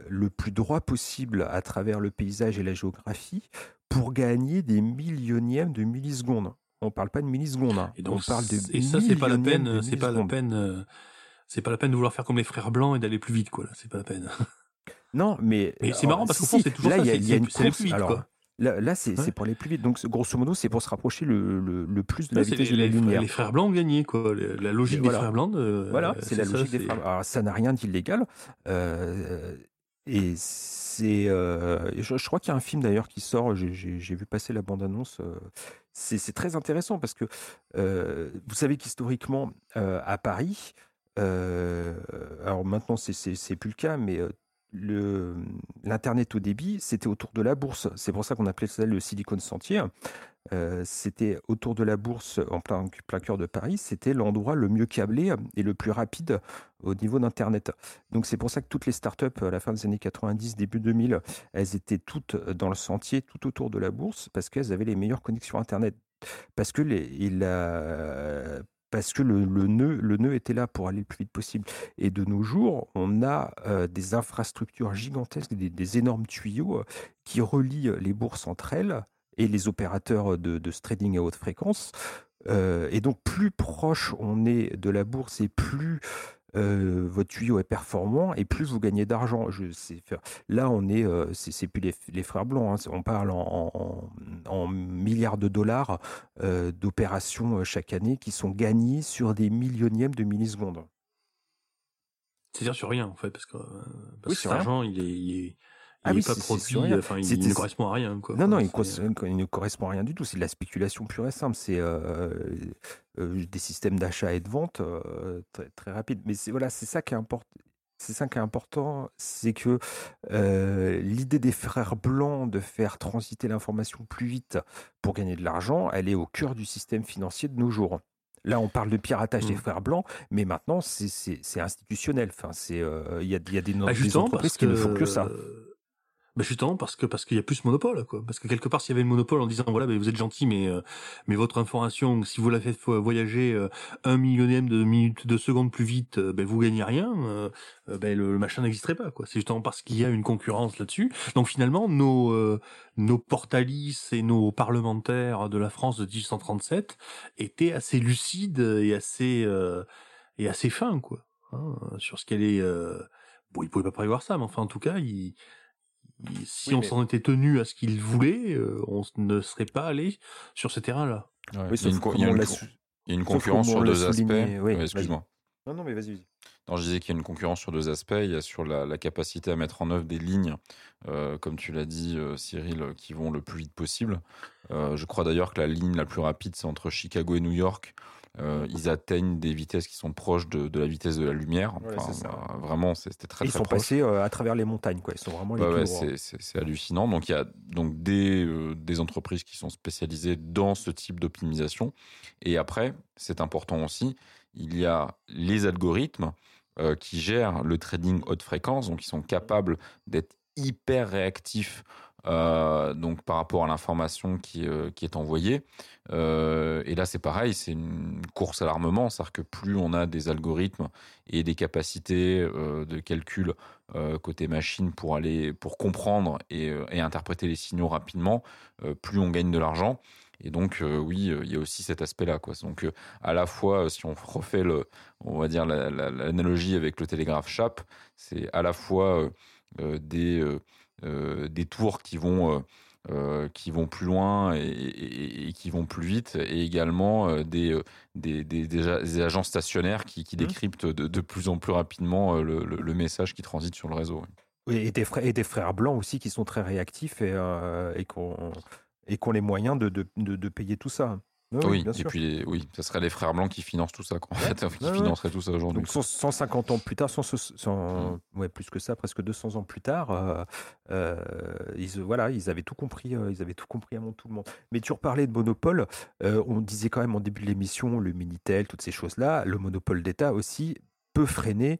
Speaker 3: le plus droit possible à travers le paysage et la géographie pour gagner des millionièmes de millisecondes. On parle pas de millisecondes, hein.
Speaker 2: et donc,
Speaker 3: on parle de
Speaker 2: Et ça, c'est pas la peine, c'est pas la peine, euh, c'est pas la peine de vouloir faire comme les frères blancs et d'aller plus vite, quoi. C'est pas la peine.
Speaker 3: Non, mais.
Speaker 2: mais c'est marrant parce qu'au fond, c'est toujours là, ça. Y, a une course. Plus vite, alors, quoi.
Speaker 3: Là, c'est pour aller plus vite. Donc, grosso modo, c'est pour se rapprocher le, le, plus de la vitesse de la lumière.
Speaker 2: Les frères blancs ont gagné, quoi. La logique des frères blancs.
Speaker 3: voilà, c'est la logique des frères blancs. Alors, ça n'a rien d'illégal. Euh, et c'est. Euh, je, crois qu'il y a un film d'ailleurs qui sort. J'ai vu passer la bande-annonce. Euh, c'est très intéressant parce que vous savez qu'historiquement, à Paris, alors maintenant, c'est plus le cas, mais l'Internet au débit, c'était autour de la bourse. C'est pour ça qu'on appelait ça le Silicon Sentier. Euh, c'était autour de la bourse, en plein, cœur de Paris. C'était l'endroit le mieux câblé et le plus rapide au niveau d'Internet. Donc c'est pour ça que toutes les startups à la fin des années 90, début 2000, elles étaient toutes dans le sentier, tout autour de la bourse, parce qu'elles avaient les meilleures connexions Internet. Parce que les, parce que le, nœud, était là pour aller le plus vite possible. Et de nos jours, on a euh, des infrastructures gigantesques, des, énormes tuyaux euh, qui relient les bourses entre elles et les opérateurs de, trading à haute fréquence. Euh, et donc, plus proche on est de la bourse et plus euh, votre tuyau est performant et plus vous gagnez d'argent. Je sais faire. Là, on est, euh, c'est plus les, les frères blancs. hein. On parle en, en- en milliards de dollars euh, d'opérations euh, chaque année qui sont gagnées sur des millionièmes de millisecondes.
Speaker 2: C'est-à-dire sur rien, en fait, parce que, euh, parce
Speaker 3: Oui,
Speaker 2: que
Speaker 3: sur
Speaker 2: cet
Speaker 3: rien.
Speaker 2: argent, il est, il
Speaker 3: Ah oui,
Speaker 2: pas produit, enfin, il, ne correspond à rien, quoi.
Speaker 3: Non, non,
Speaker 2: Enfin,
Speaker 3: il, ne correspond à rien du tout. C'est de la spéculation pure et simple. C'est euh, euh, des systèmes d'achat et de vente euh, très, très rapides. Mais c'est voilà, c'est ça qui est important. C'est ça qui est important, c'est que euh, l'idée des frères blancs de faire transiter l'information plus vite pour gagner de l'argent, elle est au cœur du système financier de nos jours. Là, on parle de piratage des
Speaker 2: Mm.
Speaker 3: frères blancs, mais maintenant, c'est- institutionnel. Enfin, c'est euh, il y, a, y a des,
Speaker 2: Bah,
Speaker 3: des entreprises qui ne font que ça.
Speaker 2: Bah justement parce que parce qu'il y a plus monopole quoi. Parce que quelque part s'il y avait le monopole en disant voilà ben vous êtes gentil mais euh, mais votre information si vous la faites vo- voyager euh, un millionième de minute de seconde plus vite euh, ben vous gagnez rien ben le, le machin n'existerait pas quoi. C'est justement parce qu'il y a une concurrence là-dessus. Donc finalement nos nos portalis et nos parlementaires de la France de 1837 étaient assez lucides et assez et assez fins quoi hein, sur ce qu'elle est bon ils pouvaient pas prévoir ça mais enfin en tout cas ils il- si
Speaker 3: Oui,
Speaker 2: on
Speaker 3: mais-
Speaker 2: s'en était tenu à ce qu'il voulait, euh, on ne serait pas allé sur ce terrain-là.
Speaker 4: Ouais.
Speaker 3: Oui,
Speaker 4: il, y a une, co-
Speaker 3: comme
Speaker 4: il y a
Speaker 3: on
Speaker 4: une
Speaker 3: l'a
Speaker 4: co-
Speaker 3: su-
Speaker 4: il y a une
Speaker 3: sauf
Speaker 4: concurrence sur deux aspects.
Speaker 3: oui,
Speaker 4: Ouais. Excuse-moi.
Speaker 3: Non, non, mais vas-y. vas-y.
Speaker 4: Non, je disais qu'il y a une concurrence sur deux aspects. Il y a sur la, la capacité à mettre en œuvre des lignes, euh, comme tu l'as dit, euh, Cyril, qui vont le plus vite possible. Euh, je crois d'ailleurs que la ligne la plus rapide, c'est entre Chicago et New York. Euh, ils atteignent des vitesses qui sont proches de, de la vitesse de la lumière. Enfin,
Speaker 3: ça.
Speaker 4: euh, vraiment, c'était très
Speaker 3: Ils
Speaker 4: très
Speaker 3: sont
Speaker 4: proche.
Speaker 3: passés euh, à travers les montagnes, quoi. Ils sont vraiment les
Speaker 4: Ouais,
Speaker 3: plus
Speaker 4: ouais,
Speaker 3: gros.
Speaker 4: c'est- hallucinant. Donc il y a donc des, euh, des entreprises qui sont spécialisées dans ce type d'optimisation. Et après, c'est important aussi, il y a les algorithmes qui gèrent le trading haute fréquence, donc ils sont capables d'être hyper réactifs euh, donc par rapport à l'information qui, euh, qui est envoyée. Euh, et là, c'est pareil, c'est une course à l'armement, c'est-à-dire que plus on a des algorithmes et des capacités de calcul côté machine pour aller pour comprendre et, interpréter les signaux rapidement, plus on gagne de l'argent. Et donc oui, il y a aussi cet aspect-là. Quoi. Donc à la fois, si on refait le, on va dire la- la- l'analogie avec le télégraphe chape, c'est à la fois des des tours qui vont euh, euh, qui vont plus loin et, et- et qui vont plus vite, et également euh, des, euh, des, des, agents stationnaires qui, qui
Speaker 3: Mhm.
Speaker 4: décryptent de, de plus en plus rapidement euh, le, le- le message qui transite sur le réseau.
Speaker 3: Et des, frères, et des frères blancs aussi qui sont très réactifs et, euh, et qui ont et qui ont les moyens de, de payer tout ça. Oui,
Speaker 4: Oui,
Speaker 3: bien
Speaker 4: et puis oui, ça serait les frères blancs qui financent tout ça, quoi, en fait, qui
Speaker 3: ouais, ouais.
Speaker 4: financeraient tout ça aujourd'hui.
Speaker 3: Donc 100 150 ans plus tard, 100 100
Speaker 4: Mm.
Speaker 3: ouais, plus que ça, presque 200 ans plus tard, euh, euh, ils, voilà, ils avaient tout compris, euh, ils avaient tout compris avant tout le monde. Mais tu reparlais de monopole, euh, on disait quand même en début de l'émission, le Minitel, toutes ces choses-là, le monopole d'État aussi peut freiner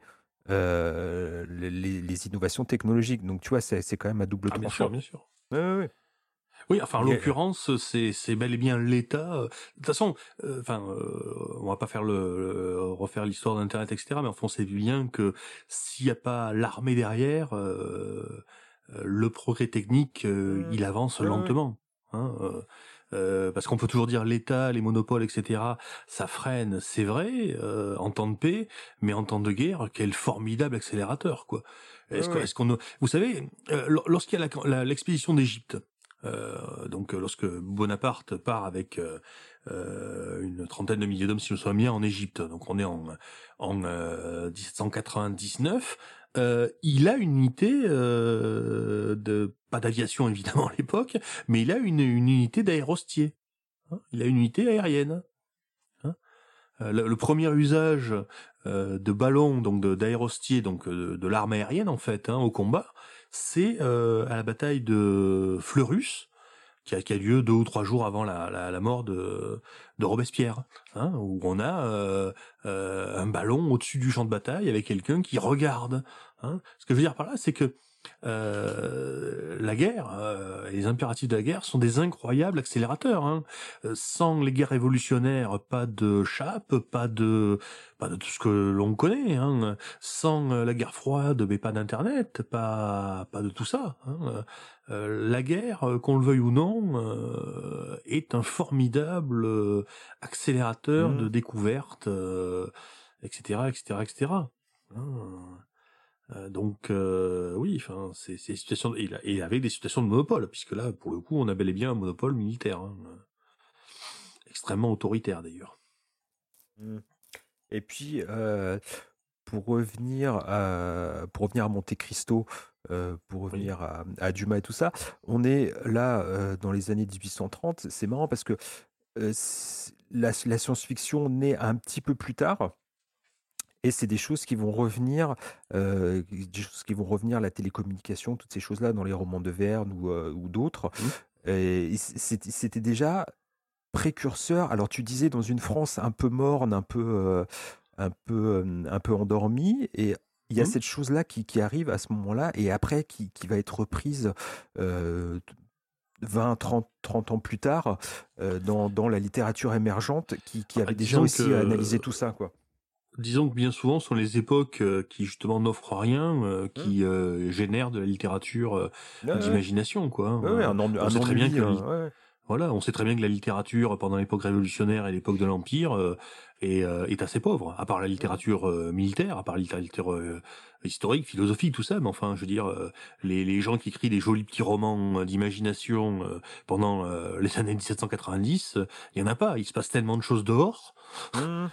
Speaker 3: euh, les, innovations technologiques. Donc tu vois, c'est quand même à double
Speaker 2: Ah, bien sûr, bien sûr. Oui, enfin, en l'occurrence, c'est c'est bel et bien l'État. euh, De toute façon, euh, enfin, euh, on va pas faire le, le- refaire l'histoire d'Internet, etc. Mais enfin, on sait bien que s'il n'y a pas l'armée derrière, euh, euh, le progrès technique, euh,
Speaker 3: Mm.
Speaker 2: il avance lentement. Hein, euh, euh, parce qu'on peut toujours dire l'État, les monopoles, etc. Ça freine, c'est vrai, euh, en temps de paix, mais en temps de guerre, quel formidable accélérateur, quoi. Est-ce
Speaker 3: Ouais,
Speaker 2: que-
Speaker 3: ouais.
Speaker 2: est-ce qu'on, vous savez, euh, lor- lorsqu'il y a l'expédition d'Égypte, donc euh, lorsque Bonaparte part avec euh, euh, une trentaine de milliers d'hommes, si je me souviens bien, en Égypte, donc on est en, en euh, 1799, euh, il a une unité euh, de pas d'aviation évidemment à l'époque, mais il a une, une unité d'aérostier. hein. il a une unité aérienne. hein. Euh, le, premier usage euh, de ballons, donc de- d'aérostier, donc euh, de, l'arme aérienne en fait, hein, au combat, c'est euh, à la bataille de Fleurus, qui a, qui a lieu deux ou trois jours avant la, la, la mort de, de Robespierre, hein, où on a euh, euh, un ballon au-dessus du champ de bataille avec quelqu'un qui regarde. Hein. Ce que je veux dire par là, c'est que euh, la guerre, euh, et les impératifs de la guerre sont des incroyables accélérateurs. Hein. Euh, Sans les guerres révolutionnaires, pas de chape, pas de pas de tout ce que l'on connaît. Hein. Sans euh, la guerre froide, mais pas d'internet, pas pas de tout ça. Hein. Euh, la guerre, qu'on le veuille ou non, euh, est un formidable accélérateur de découvertes, euh, etc., etc., etc. Hein. Euh, donc euh, oui, enfin c'est c'est des situations et, avec des situations de monopole, puisque là pour le coup on a bel et bien un monopole militaire, hein. extrêmement autoritaire d'ailleurs.
Speaker 3: Mm. Et puis, euh, pour revenir à, pour revenir à Monte Cristo, euh, pour revenir à, à Dumas et tout ça, on est là euh, dans les années 1830. C'est marrant parce que euh, la science-fiction naît un petit peu plus tard. Et c'est des choses qui vont revenir, euh, des choses qui vont revenir, la télécommunication, toutes ces choses-là dans les romans de Verne ou, euh, ou d'autres. Et c'était déjà précurseur. Alors tu disais dans une France un peu morne, un peu, euh, un peu, un peu endormie, et il y a
Speaker 2: Mhm.
Speaker 3: cette chose-là qui, qui arrive à ce moment-là, et après qui, qui va être reprise euh, 20, 30, 30 ans plus tard euh, dans, dans la littérature émergente qui, qui
Speaker 2: Ah,
Speaker 3: avait déjà aussi
Speaker 2: que-
Speaker 3: analysé tout ça. Quoi.
Speaker 2: Disons que bien souvent ce sont les époques euh, qui justement n'offrent rien, euh, qui euh, génèrent de la littérature d'imagination quoi.
Speaker 3: Ouais, ouais, un,
Speaker 2: on
Speaker 3: un
Speaker 2: sait très bien que Voilà, on sait très bien que la littérature pendant l'époque révolutionnaire et l'époque de l'Empire euh, est, euh, est assez pauvre, à part la littérature euh, militaire, à part la littérature historique, philosophique, tout ça. Mais enfin, je veux dire, les, les gens qui écrivent des jolis petits romans d'imagination pendant les années 1790, euh, il y en a pas. Il se passe tellement de choses dehors.
Speaker 3: Mmh.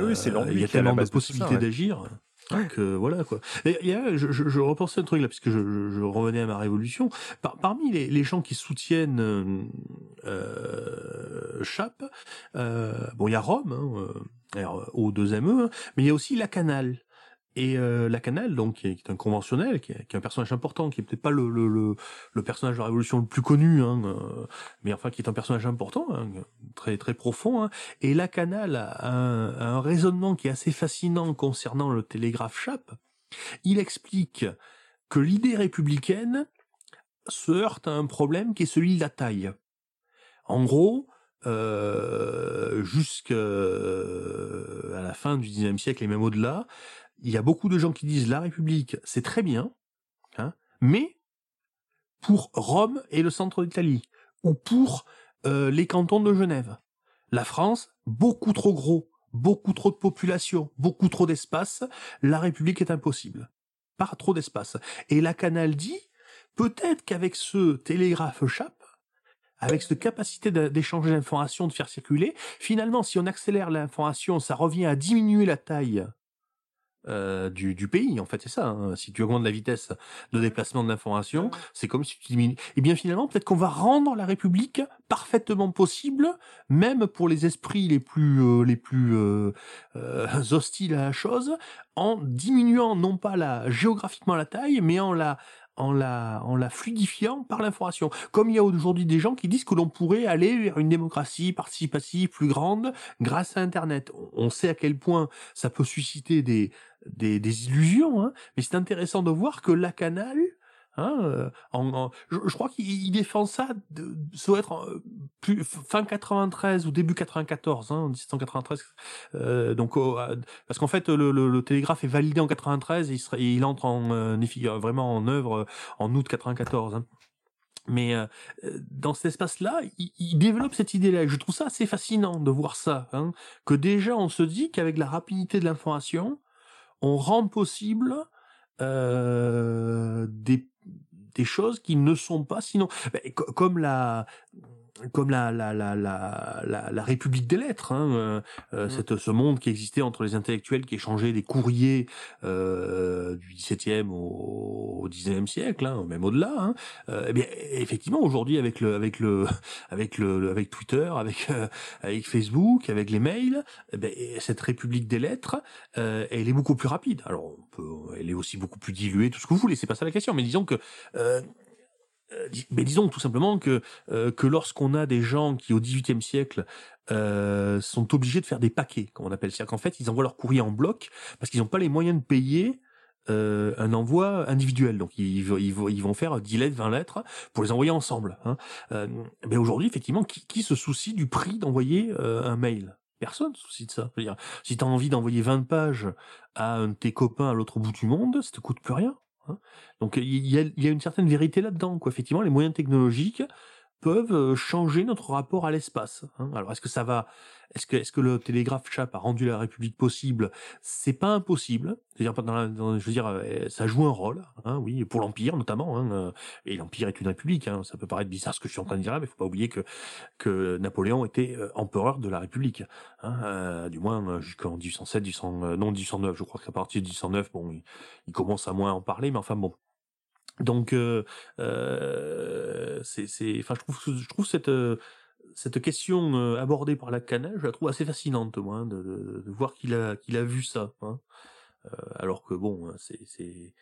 Speaker 3: Oui, c'est
Speaker 2: Il y a tellement de
Speaker 3: de tout ouais.
Speaker 2: d'agir. Que voilà quoi. Et y a- je, je, je repensais un truc là puisque je, je, je revenais à ma révolution. Par, parmi les, les gens qui soutiennent euh, euh, Chape, euh, bon il y a Rome, hein, euh, alors, au 2ME, hein, mais il y a aussi la Canale. Et euh, la donc qui est, un conventionnel, qui est, un personnage important, qui est peut-être pas le, le, le, le personnage de la Révolution le plus connu, hein, euh, mais enfin qui est un personnage important, hein, très très profond. Hein. Et la Canale a un, un raisonnement qui est assez fascinant concernant le télégraphe Chape. Il explique que l'idée républicaine se heurte à un problème qui est celui de la taille. En gros, euh, jusqu'à la fin du XIXe siècle et même au-delà, il y a beaucoup de gens qui disent la République, c'est très bien, hein, mais pour Rome et le centre d'Italie, ou pour euh, les cantons de Genève. La France, beaucoup trop gros, beaucoup trop de population, beaucoup trop d'espace, la République est impossible. Pas trop d'espace. Et la Canal dit, peut-être qu'avec ce télégraphe chape, avec cette capacité d'échanger l'information, de faire circuler, finalement, si on accélère l'information, ça revient à diminuer la taille euh, du, du pays. En fait, c'est ça. hein. Si tu augmentes la vitesse de déplacement de l'information, c'est comme si tu diminues. Et bien finalement, peut-être qu'on va rendre la République parfaitement possible, même pour les esprits les plus euh, les plus euh, euh, hostiles à la chose, en diminuant non pas la géographiquement la taille, mais en la en la, en la fluidifiant par l'information. Comme il y a aujourd'hui des gens qui disent que l'on pourrait aller vers une démocratie participative plus grande grâce à Internet. On sait à quel point ça peut susciter des, des, des illusions, hein, mais c'est intéressant de voir que la canal, hein, euh, je, crois qu'il il défend ça, de, ça doit être euh, plus, fin 93 ou début 94, hein, 1793, euh, donc parce qu'en fait le, télégraphe est validé en 93 et il, entre en euh, vraiment en œuvre en août 94. hein. Mais dans cet espace-là, il, développe cette idée-là. Je trouve ça assez fascinant de voir ça. Hein, que déjà, on se dit qu'avec la rapidité de l'information, on rend possible euh, des, des choses qui ne sont pas sinon co- comme la comme la la la la la, la République des lettres, hein, euh, euh, cette, ce monde qui existait entre les intellectuels qui échangeaient des courriers euh, du XVIIe au, au XIXe siècle, hein, même au-delà. Hein, euh, eh bien, effectivement, aujourd'hui, avec le avec le avec le avec Twitter, avec euh, avec Facebook, avec les mails, eh ben, cette République des lettres, euh, elle est beaucoup plus rapide. Alors, on peut, elle est aussi beaucoup plus diluée, tout ce que vous voulez. C'est pas ça la question, mais disons que mais disons tout simplement que euh, que lorsqu'on a des gens qui au XVIIIe siècle euh, sont obligés de faire des paquets, comme on appelle, c'est-à-dire qu'en fait ils envoient leur courrier en bloc parce qu'ils n'ont pas les moyens de payer euh, un envoi individuel. Donc ils, vont- ils, ils vont faire 10 lettres, 20 lettres pour les envoyer ensemble. Hein. Euh, mais aujourd'hui, effectivement, qui, qui se soucie du prix d'envoyer euh, un mail? Personne se soucie de ça. Dire, si tu as envie d'envoyer 20 pages à un de tes copains à l'autre bout du monde, ça te coûte plus rien. Hein. Donc il y a, une certaine vérité là-dedans. Quoi. Effectivement, les moyens technologiques peuvent euh, changer notre rapport à l'espace. hein. Alors est-ce que ça va, est-ce que le télégraphe chap a rendu la République possible? C'est pas impossible. C'est-à-dire, dans dans- je veux dire, euh, ça joue un rôle, hein, oui, pour l'empire notamment. Hein, euh, et l'empire est une république. Ça peut paraître bizarre ce que je suis en train de dire là, mais faut pas oublier que Napoléon était empereur de la République. Du moins jusqu'en 1807, 1800, euh, non 1809. Je crois qu'à partir de 1809, bon, il, il commence à moins en parler, mais enfin bon. Donc, euh, euh, c'est, c'est, enfin, je trouve, je trouve cette euh, cette question abordée par la Canal, je la trouve assez fascinante, moi, hein, de, de, de voir qu'il a qu'il a vu ça. Hein. Euh, alors que bon, hein, c'est c'est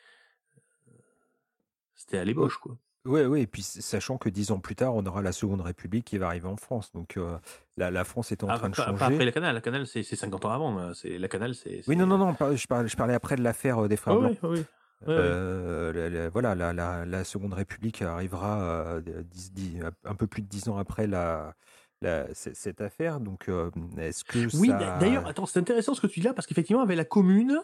Speaker 2: c'était à l'ébauche, quoi.
Speaker 3: Ouais, ouais, et puis sachant que dix ans plus tard, on aura la Seconde République qui va arriver en France. Donc euh, la, la France est en
Speaker 2: Ah,
Speaker 3: train de
Speaker 2: pas, pas
Speaker 3: changer.
Speaker 2: après la Canal, la Canal c'est c'est 50 ans avant. C'est la Canal, c'est.
Speaker 3: Oui, non, non, non, je parlais, je parlais après de l'affaire des frères Blancs.
Speaker 2: oui, oui, oui. Ouais.
Speaker 3: Euh, la- la- voilà, la, Seconde République arrivera euh, un peu plus de dix ans après la, cette affaire. Donc, euh, est-ce que
Speaker 2: Oui,
Speaker 3: ça...
Speaker 2: d'ailleurs, attends, c'est intéressant ce que tu dis là, parce qu'effectivement, avec la commune,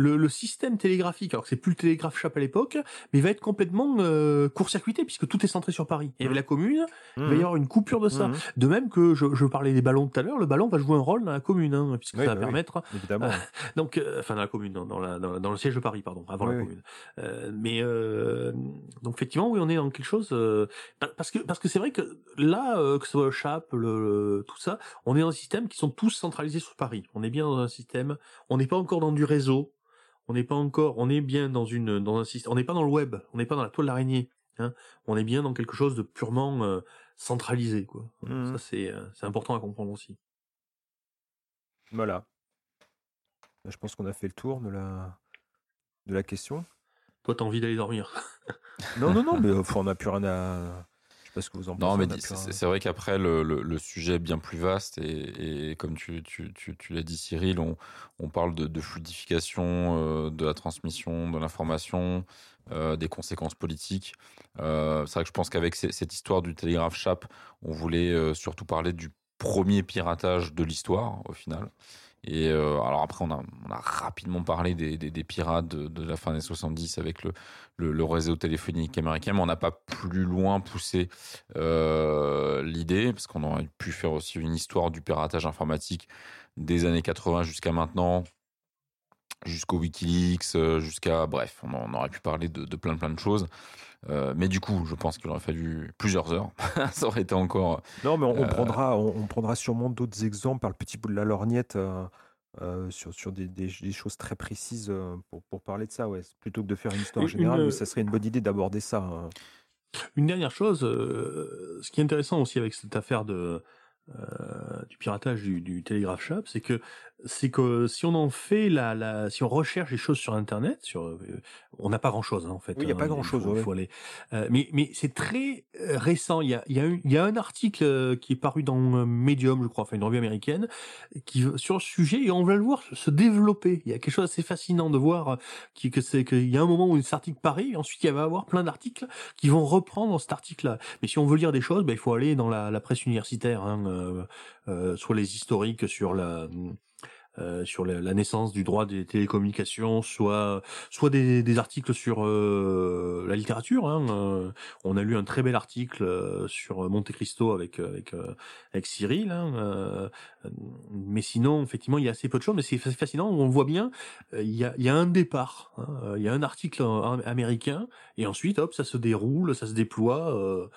Speaker 2: le, le système télégraphique, alors que c'est plus le télégraphe chape à l'époque, mais il va être complètement euh, court-circuité, puisque tout est centré sur Paris. Et avec la commune, il va y
Speaker 3: Mhm.
Speaker 2: avoir une coupure de ça.
Speaker 3: Mhm.
Speaker 2: De même que je, je parlais des ballons tout à l'heure, le ballon va jouer un rôle dans la commune, hein, puisque
Speaker 3: Oui,
Speaker 2: ça va
Speaker 3: bah oui.
Speaker 2: permettre
Speaker 3: Évidemment.
Speaker 2: donc, euh, enfin dans la commune, dans, dans la, dans, la- dans le siège de Paris, pardon, avant
Speaker 3: Oui,
Speaker 2: la commune. Euh, mais euh, donc effectivement, oui, on est dans quelque chose euh, pa- parce que parce que c'est vrai que là, euh, que ce soit le Chap, le, le- tout ça, on est dans un système qui sont tous centralisés sur Paris. On est bien dans un système. On n'est pas encore dans du réseau. On n'est pas encore. On est bien dans une dans un système. On n'est pas dans le web. On n'est pas dans la toile d'araignée. Hein. On est bien dans quelque chose de purement euh, centralisé, quoi.
Speaker 3: Mhm.
Speaker 2: Ça c'est euh, c'est important à comprendre aussi.
Speaker 3: Voilà. Je pense qu'on a fait le tour de la, de la question.
Speaker 2: Toi, t'as envie d'aller dormir.
Speaker 3: Non, non, non, mais euh, on n'a plus rien à. Je sais pas ce que vous en pensez.
Speaker 4: Non, mais c'est vrai qu'après, le, le- le sujet est bien plus vaste et, et comme tu, tu, tu, tu l'as dit, Cyril, on, on parle de, de fluidification, euh, de la transmission de l'information, euh, des conséquences politiques. Euh, c'est vrai que je pense qu'avec cette histoire du télégraphe chap, on voulait surtout parler du premier piratage de l'histoire, au final. Et euh, alors après, on a, rapidement parlé des, pirates de, la fin des 70 avec le, réseau téléphonique américain, mais on n'a pas plus loin poussé euh, l'idée, parce qu'on aurait pu faire aussi une histoire du piratage informatique des années 80 jusqu'à maintenant, jusqu'au Wikileaks, euh, jusqu'à... Bref, on aurait pu parler de, de plein plein de choses. Euh, mais du coup, je pense qu'il aurait fallu plusieurs heures. Ça aurait été encore...
Speaker 3: Non, mais on, on
Speaker 4: Euh,
Speaker 3: prendra, on, on prendra sûrement d'autres exemples par le petit bout de la lorgnette euh, euh, sur, sur des, des- des choses très précises pour, pour parler de ça. Ouais. Plutôt que de faire une histoire
Speaker 2: Une-
Speaker 3: générale,
Speaker 2: une-
Speaker 3: ça serait une bonne idée d'aborder ça. hein.
Speaker 2: Une dernière chose, euh, ce qui est intéressant aussi avec cette affaire de euh, du piratage du, du télégraphe chap, c'est que c'est que si on en fait la, la si on recherche les choses sur internet, sur euh, on n'a pas grand chose en fait.
Speaker 3: Oui, il y a
Speaker 2: hein,
Speaker 3: pas grand-chose,
Speaker 2: faut-
Speaker 3: ouais.
Speaker 2: faut aller. Euh, mais mais c'est très euh, récent. Il y a il y a un, il y a un article euh, qui est paru dans euh, Medium, je crois, enfin une revue américaine, qui sur le sujet et on va le voir se développer. Il y a quelque chose d'assez fascinant de voir qui, que c'est qu'il y a un moment où cet article paraît, et ensuite il va y avoir plein d'articles qui vont reprendre cet article-là. Mais si on veut lire des choses, ben, il faut aller dans la, la presse universitaire, hein, euh, euh, soit les historiques sur la euh, sur la, la naissance du droit des télécommunications, soit soit des, des articles sur euh, la littérature. Hein, euh, on a lu un très bel article euh, sur Monte Cristo avec avec avec Cyril. Hein, mais sinon, effectivement, il y a assez peu de choses. Mais c'est fascinant. On voit bien, il y a y a un départ. hein, il y a un article américain et ensuite, hop, ça se déroule, ça se déploie.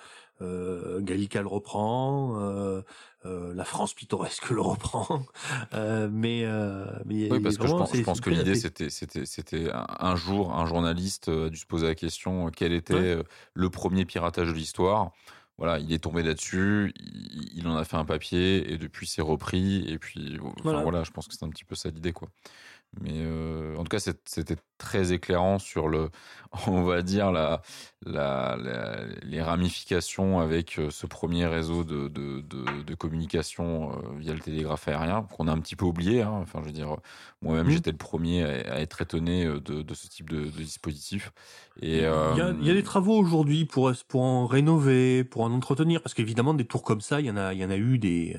Speaker 2: Euh, Gallica le reprend, euh, euh, la France pittoresque le reprend, euh, mais euh, mais
Speaker 4: Oui, parce que je pense, je que l'idée, c'était, c'était, c'était un, jour, un journaliste euh, a dû se poser la question euh, quel était
Speaker 2: Ouais.
Speaker 4: le premier piratage de l'histoire. Voilà, il est tombé là-dessus, il, il en a fait un papier et depuis c'est repris. Et puis, enfin,
Speaker 2: Voilà.
Speaker 4: voilà. je pense que c'est un petit peu ça l'idée, quoi. Mais euh, en tout cas, c'était très éclairant sur le, on va dire, la, la, la- les ramifications avec euh, ce premier réseau de, de, de, de communication euh, via le télégraphe aérien, qu'on a un petit peu oublié. hein. Enfin, je veux dire, moi-même,
Speaker 2: Mhm.
Speaker 4: j'étais le premier à, à être étonné de, de ce type de, de dispositif. Et,
Speaker 2: Il y, a,
Speaker 4: euh,
Speaker 2: il y a des travaux aujourd'hui pour pour en rénover, pour en entretenir, parce qu'évidemment des tours comme ça, il y en a, il y en a eu des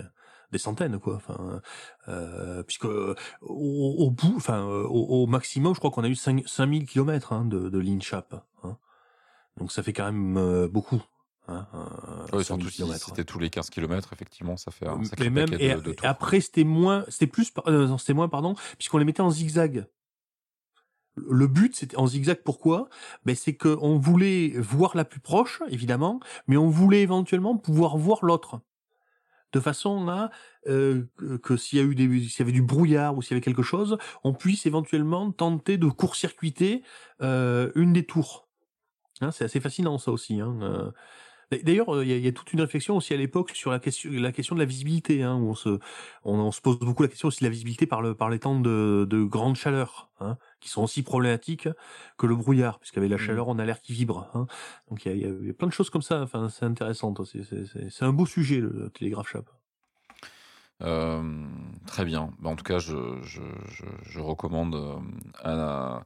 Speaker 2: des centaines quoi. Enfin, euh, puisque au, au bout, enfin au, au maximum, je crois qu'on a eu 5, 5000 kilomètres hein, de, de ligne chap. Hein. Donc ça fait quand même euh, beaucoup. Hein, euh,
Speaker 4: Ouais,
Speaker 2: 100 000
Speaker 4: surtout si
Speaker 2: kilomètres.
Speaker 4: c'était tous les 15 km, effectivement, ça fait un sacré
Speaker 2: Mais même
Speaker 4: paquet
Speaker 2: et,
Speaker 4: de, de
Speaker 2: et
Speaker 4: tours.
Speaker 2: après c'était moins, c'était plus, euh, c'était moins pardon, puisqu'on les mettait en zigzag. Le but c'était en zigzag. Pourquoi? Ben c'est que on voulait voir la plus proche, évidemment, mais on voulait éventuellement pouvoir voir l'autre, de façon à euh, que, s'il y a eu des, s'il y avait du brouillard ou s'il y avait quelque chose, on puisse éventuellement tenter de court-circuiter euh, une des tours. Hein, c'est assez fascinant ça aussi. Hein. euh. D'ailleurs, il y, a- toute une réflexion aussi à l'époque sur la question, de la visibilité, hein, où on se, pose beaucoup la question aussi de la visibilité par le, les temps de, de grande chaleur, qui sont aussi problématiques que le brouillard, puisqu'avec la
Speaker 3: Mhm.
Speaker 2: chaleur, on a l'air qui vibre. Hein. Donc il y a, y y plein de choses comme ça. Enfin, c'est intéressant. aussi. C'est- un beau sujet le télégraphe chap.
Speaker 4: Euh, très bien. Bah, en tout cas, je, je, je, je recommande euh, à,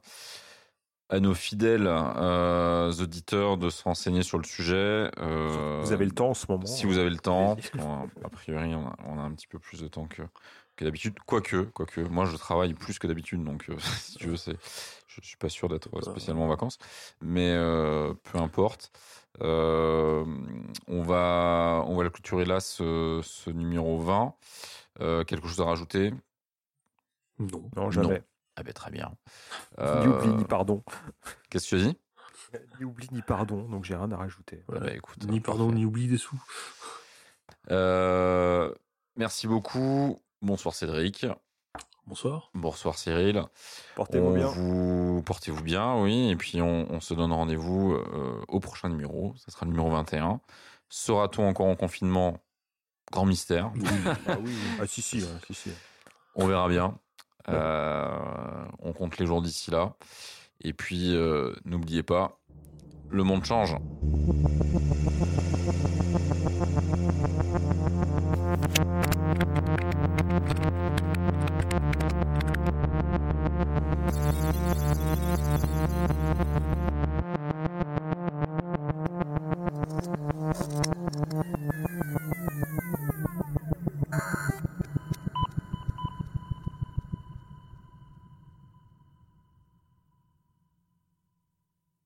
Speaker 4: à nos fidèles euh, auditeurs de se renseigner sur le sujet. Euh,
Speaker 3: Vous avez le temps en ce moment.
Speaker 4: Si vous avez le temps, parce a priori, on a, on a un petit peu plus de temps que, que d'habitude. Quoique, quoique, moi, je travaille plus que d'habitude, donc euh, si tu veux, c'est, je suis pas sûr d'être spécialement en vacances, mais euh, peu importe. Euh, on va, on va le clôturer là, ce, ce numéro 20. Euh, quelque chose à rajouter?
Speaker 2: Non.
Speaker 3: Non, jamais.
Speaker 4: Ah ben très bien.
Speaker 3: Ni oubli ni pardon.
Speaker 4: Qu'est-ce que tu as dit?
Speaker 3: Ni oubli ni pardon, donc j'ai rien à rajouter.
Speaker 4: Ah bah, écoute,
Speaker 2: Ni pardon,
Speaker 4: parfait.
Speaker 2: ni oubli des sous.
Speaker 4: Euh, merci beaucoup. Bonsoir Cédric.
Speaker 2: Bonsoir.
Speaker 4: Bonsoir Cyril.
Speaker 3: Portez-vous bien.
Speaker 4: vous portez-vous bien, oui. Et puis on, on se donne rendez-vous euh, au prochain numéro. Ça sera le numéro 21. Sera-t-on encore en confinement? Grand mystère.
Speaker 3: Ah oui, ah si, si, hein, si, si.
Speaker 4: On verra bien. Euh, on compte les jours d'ici là. Et puis, euh, n'oubliez pas, le monde change.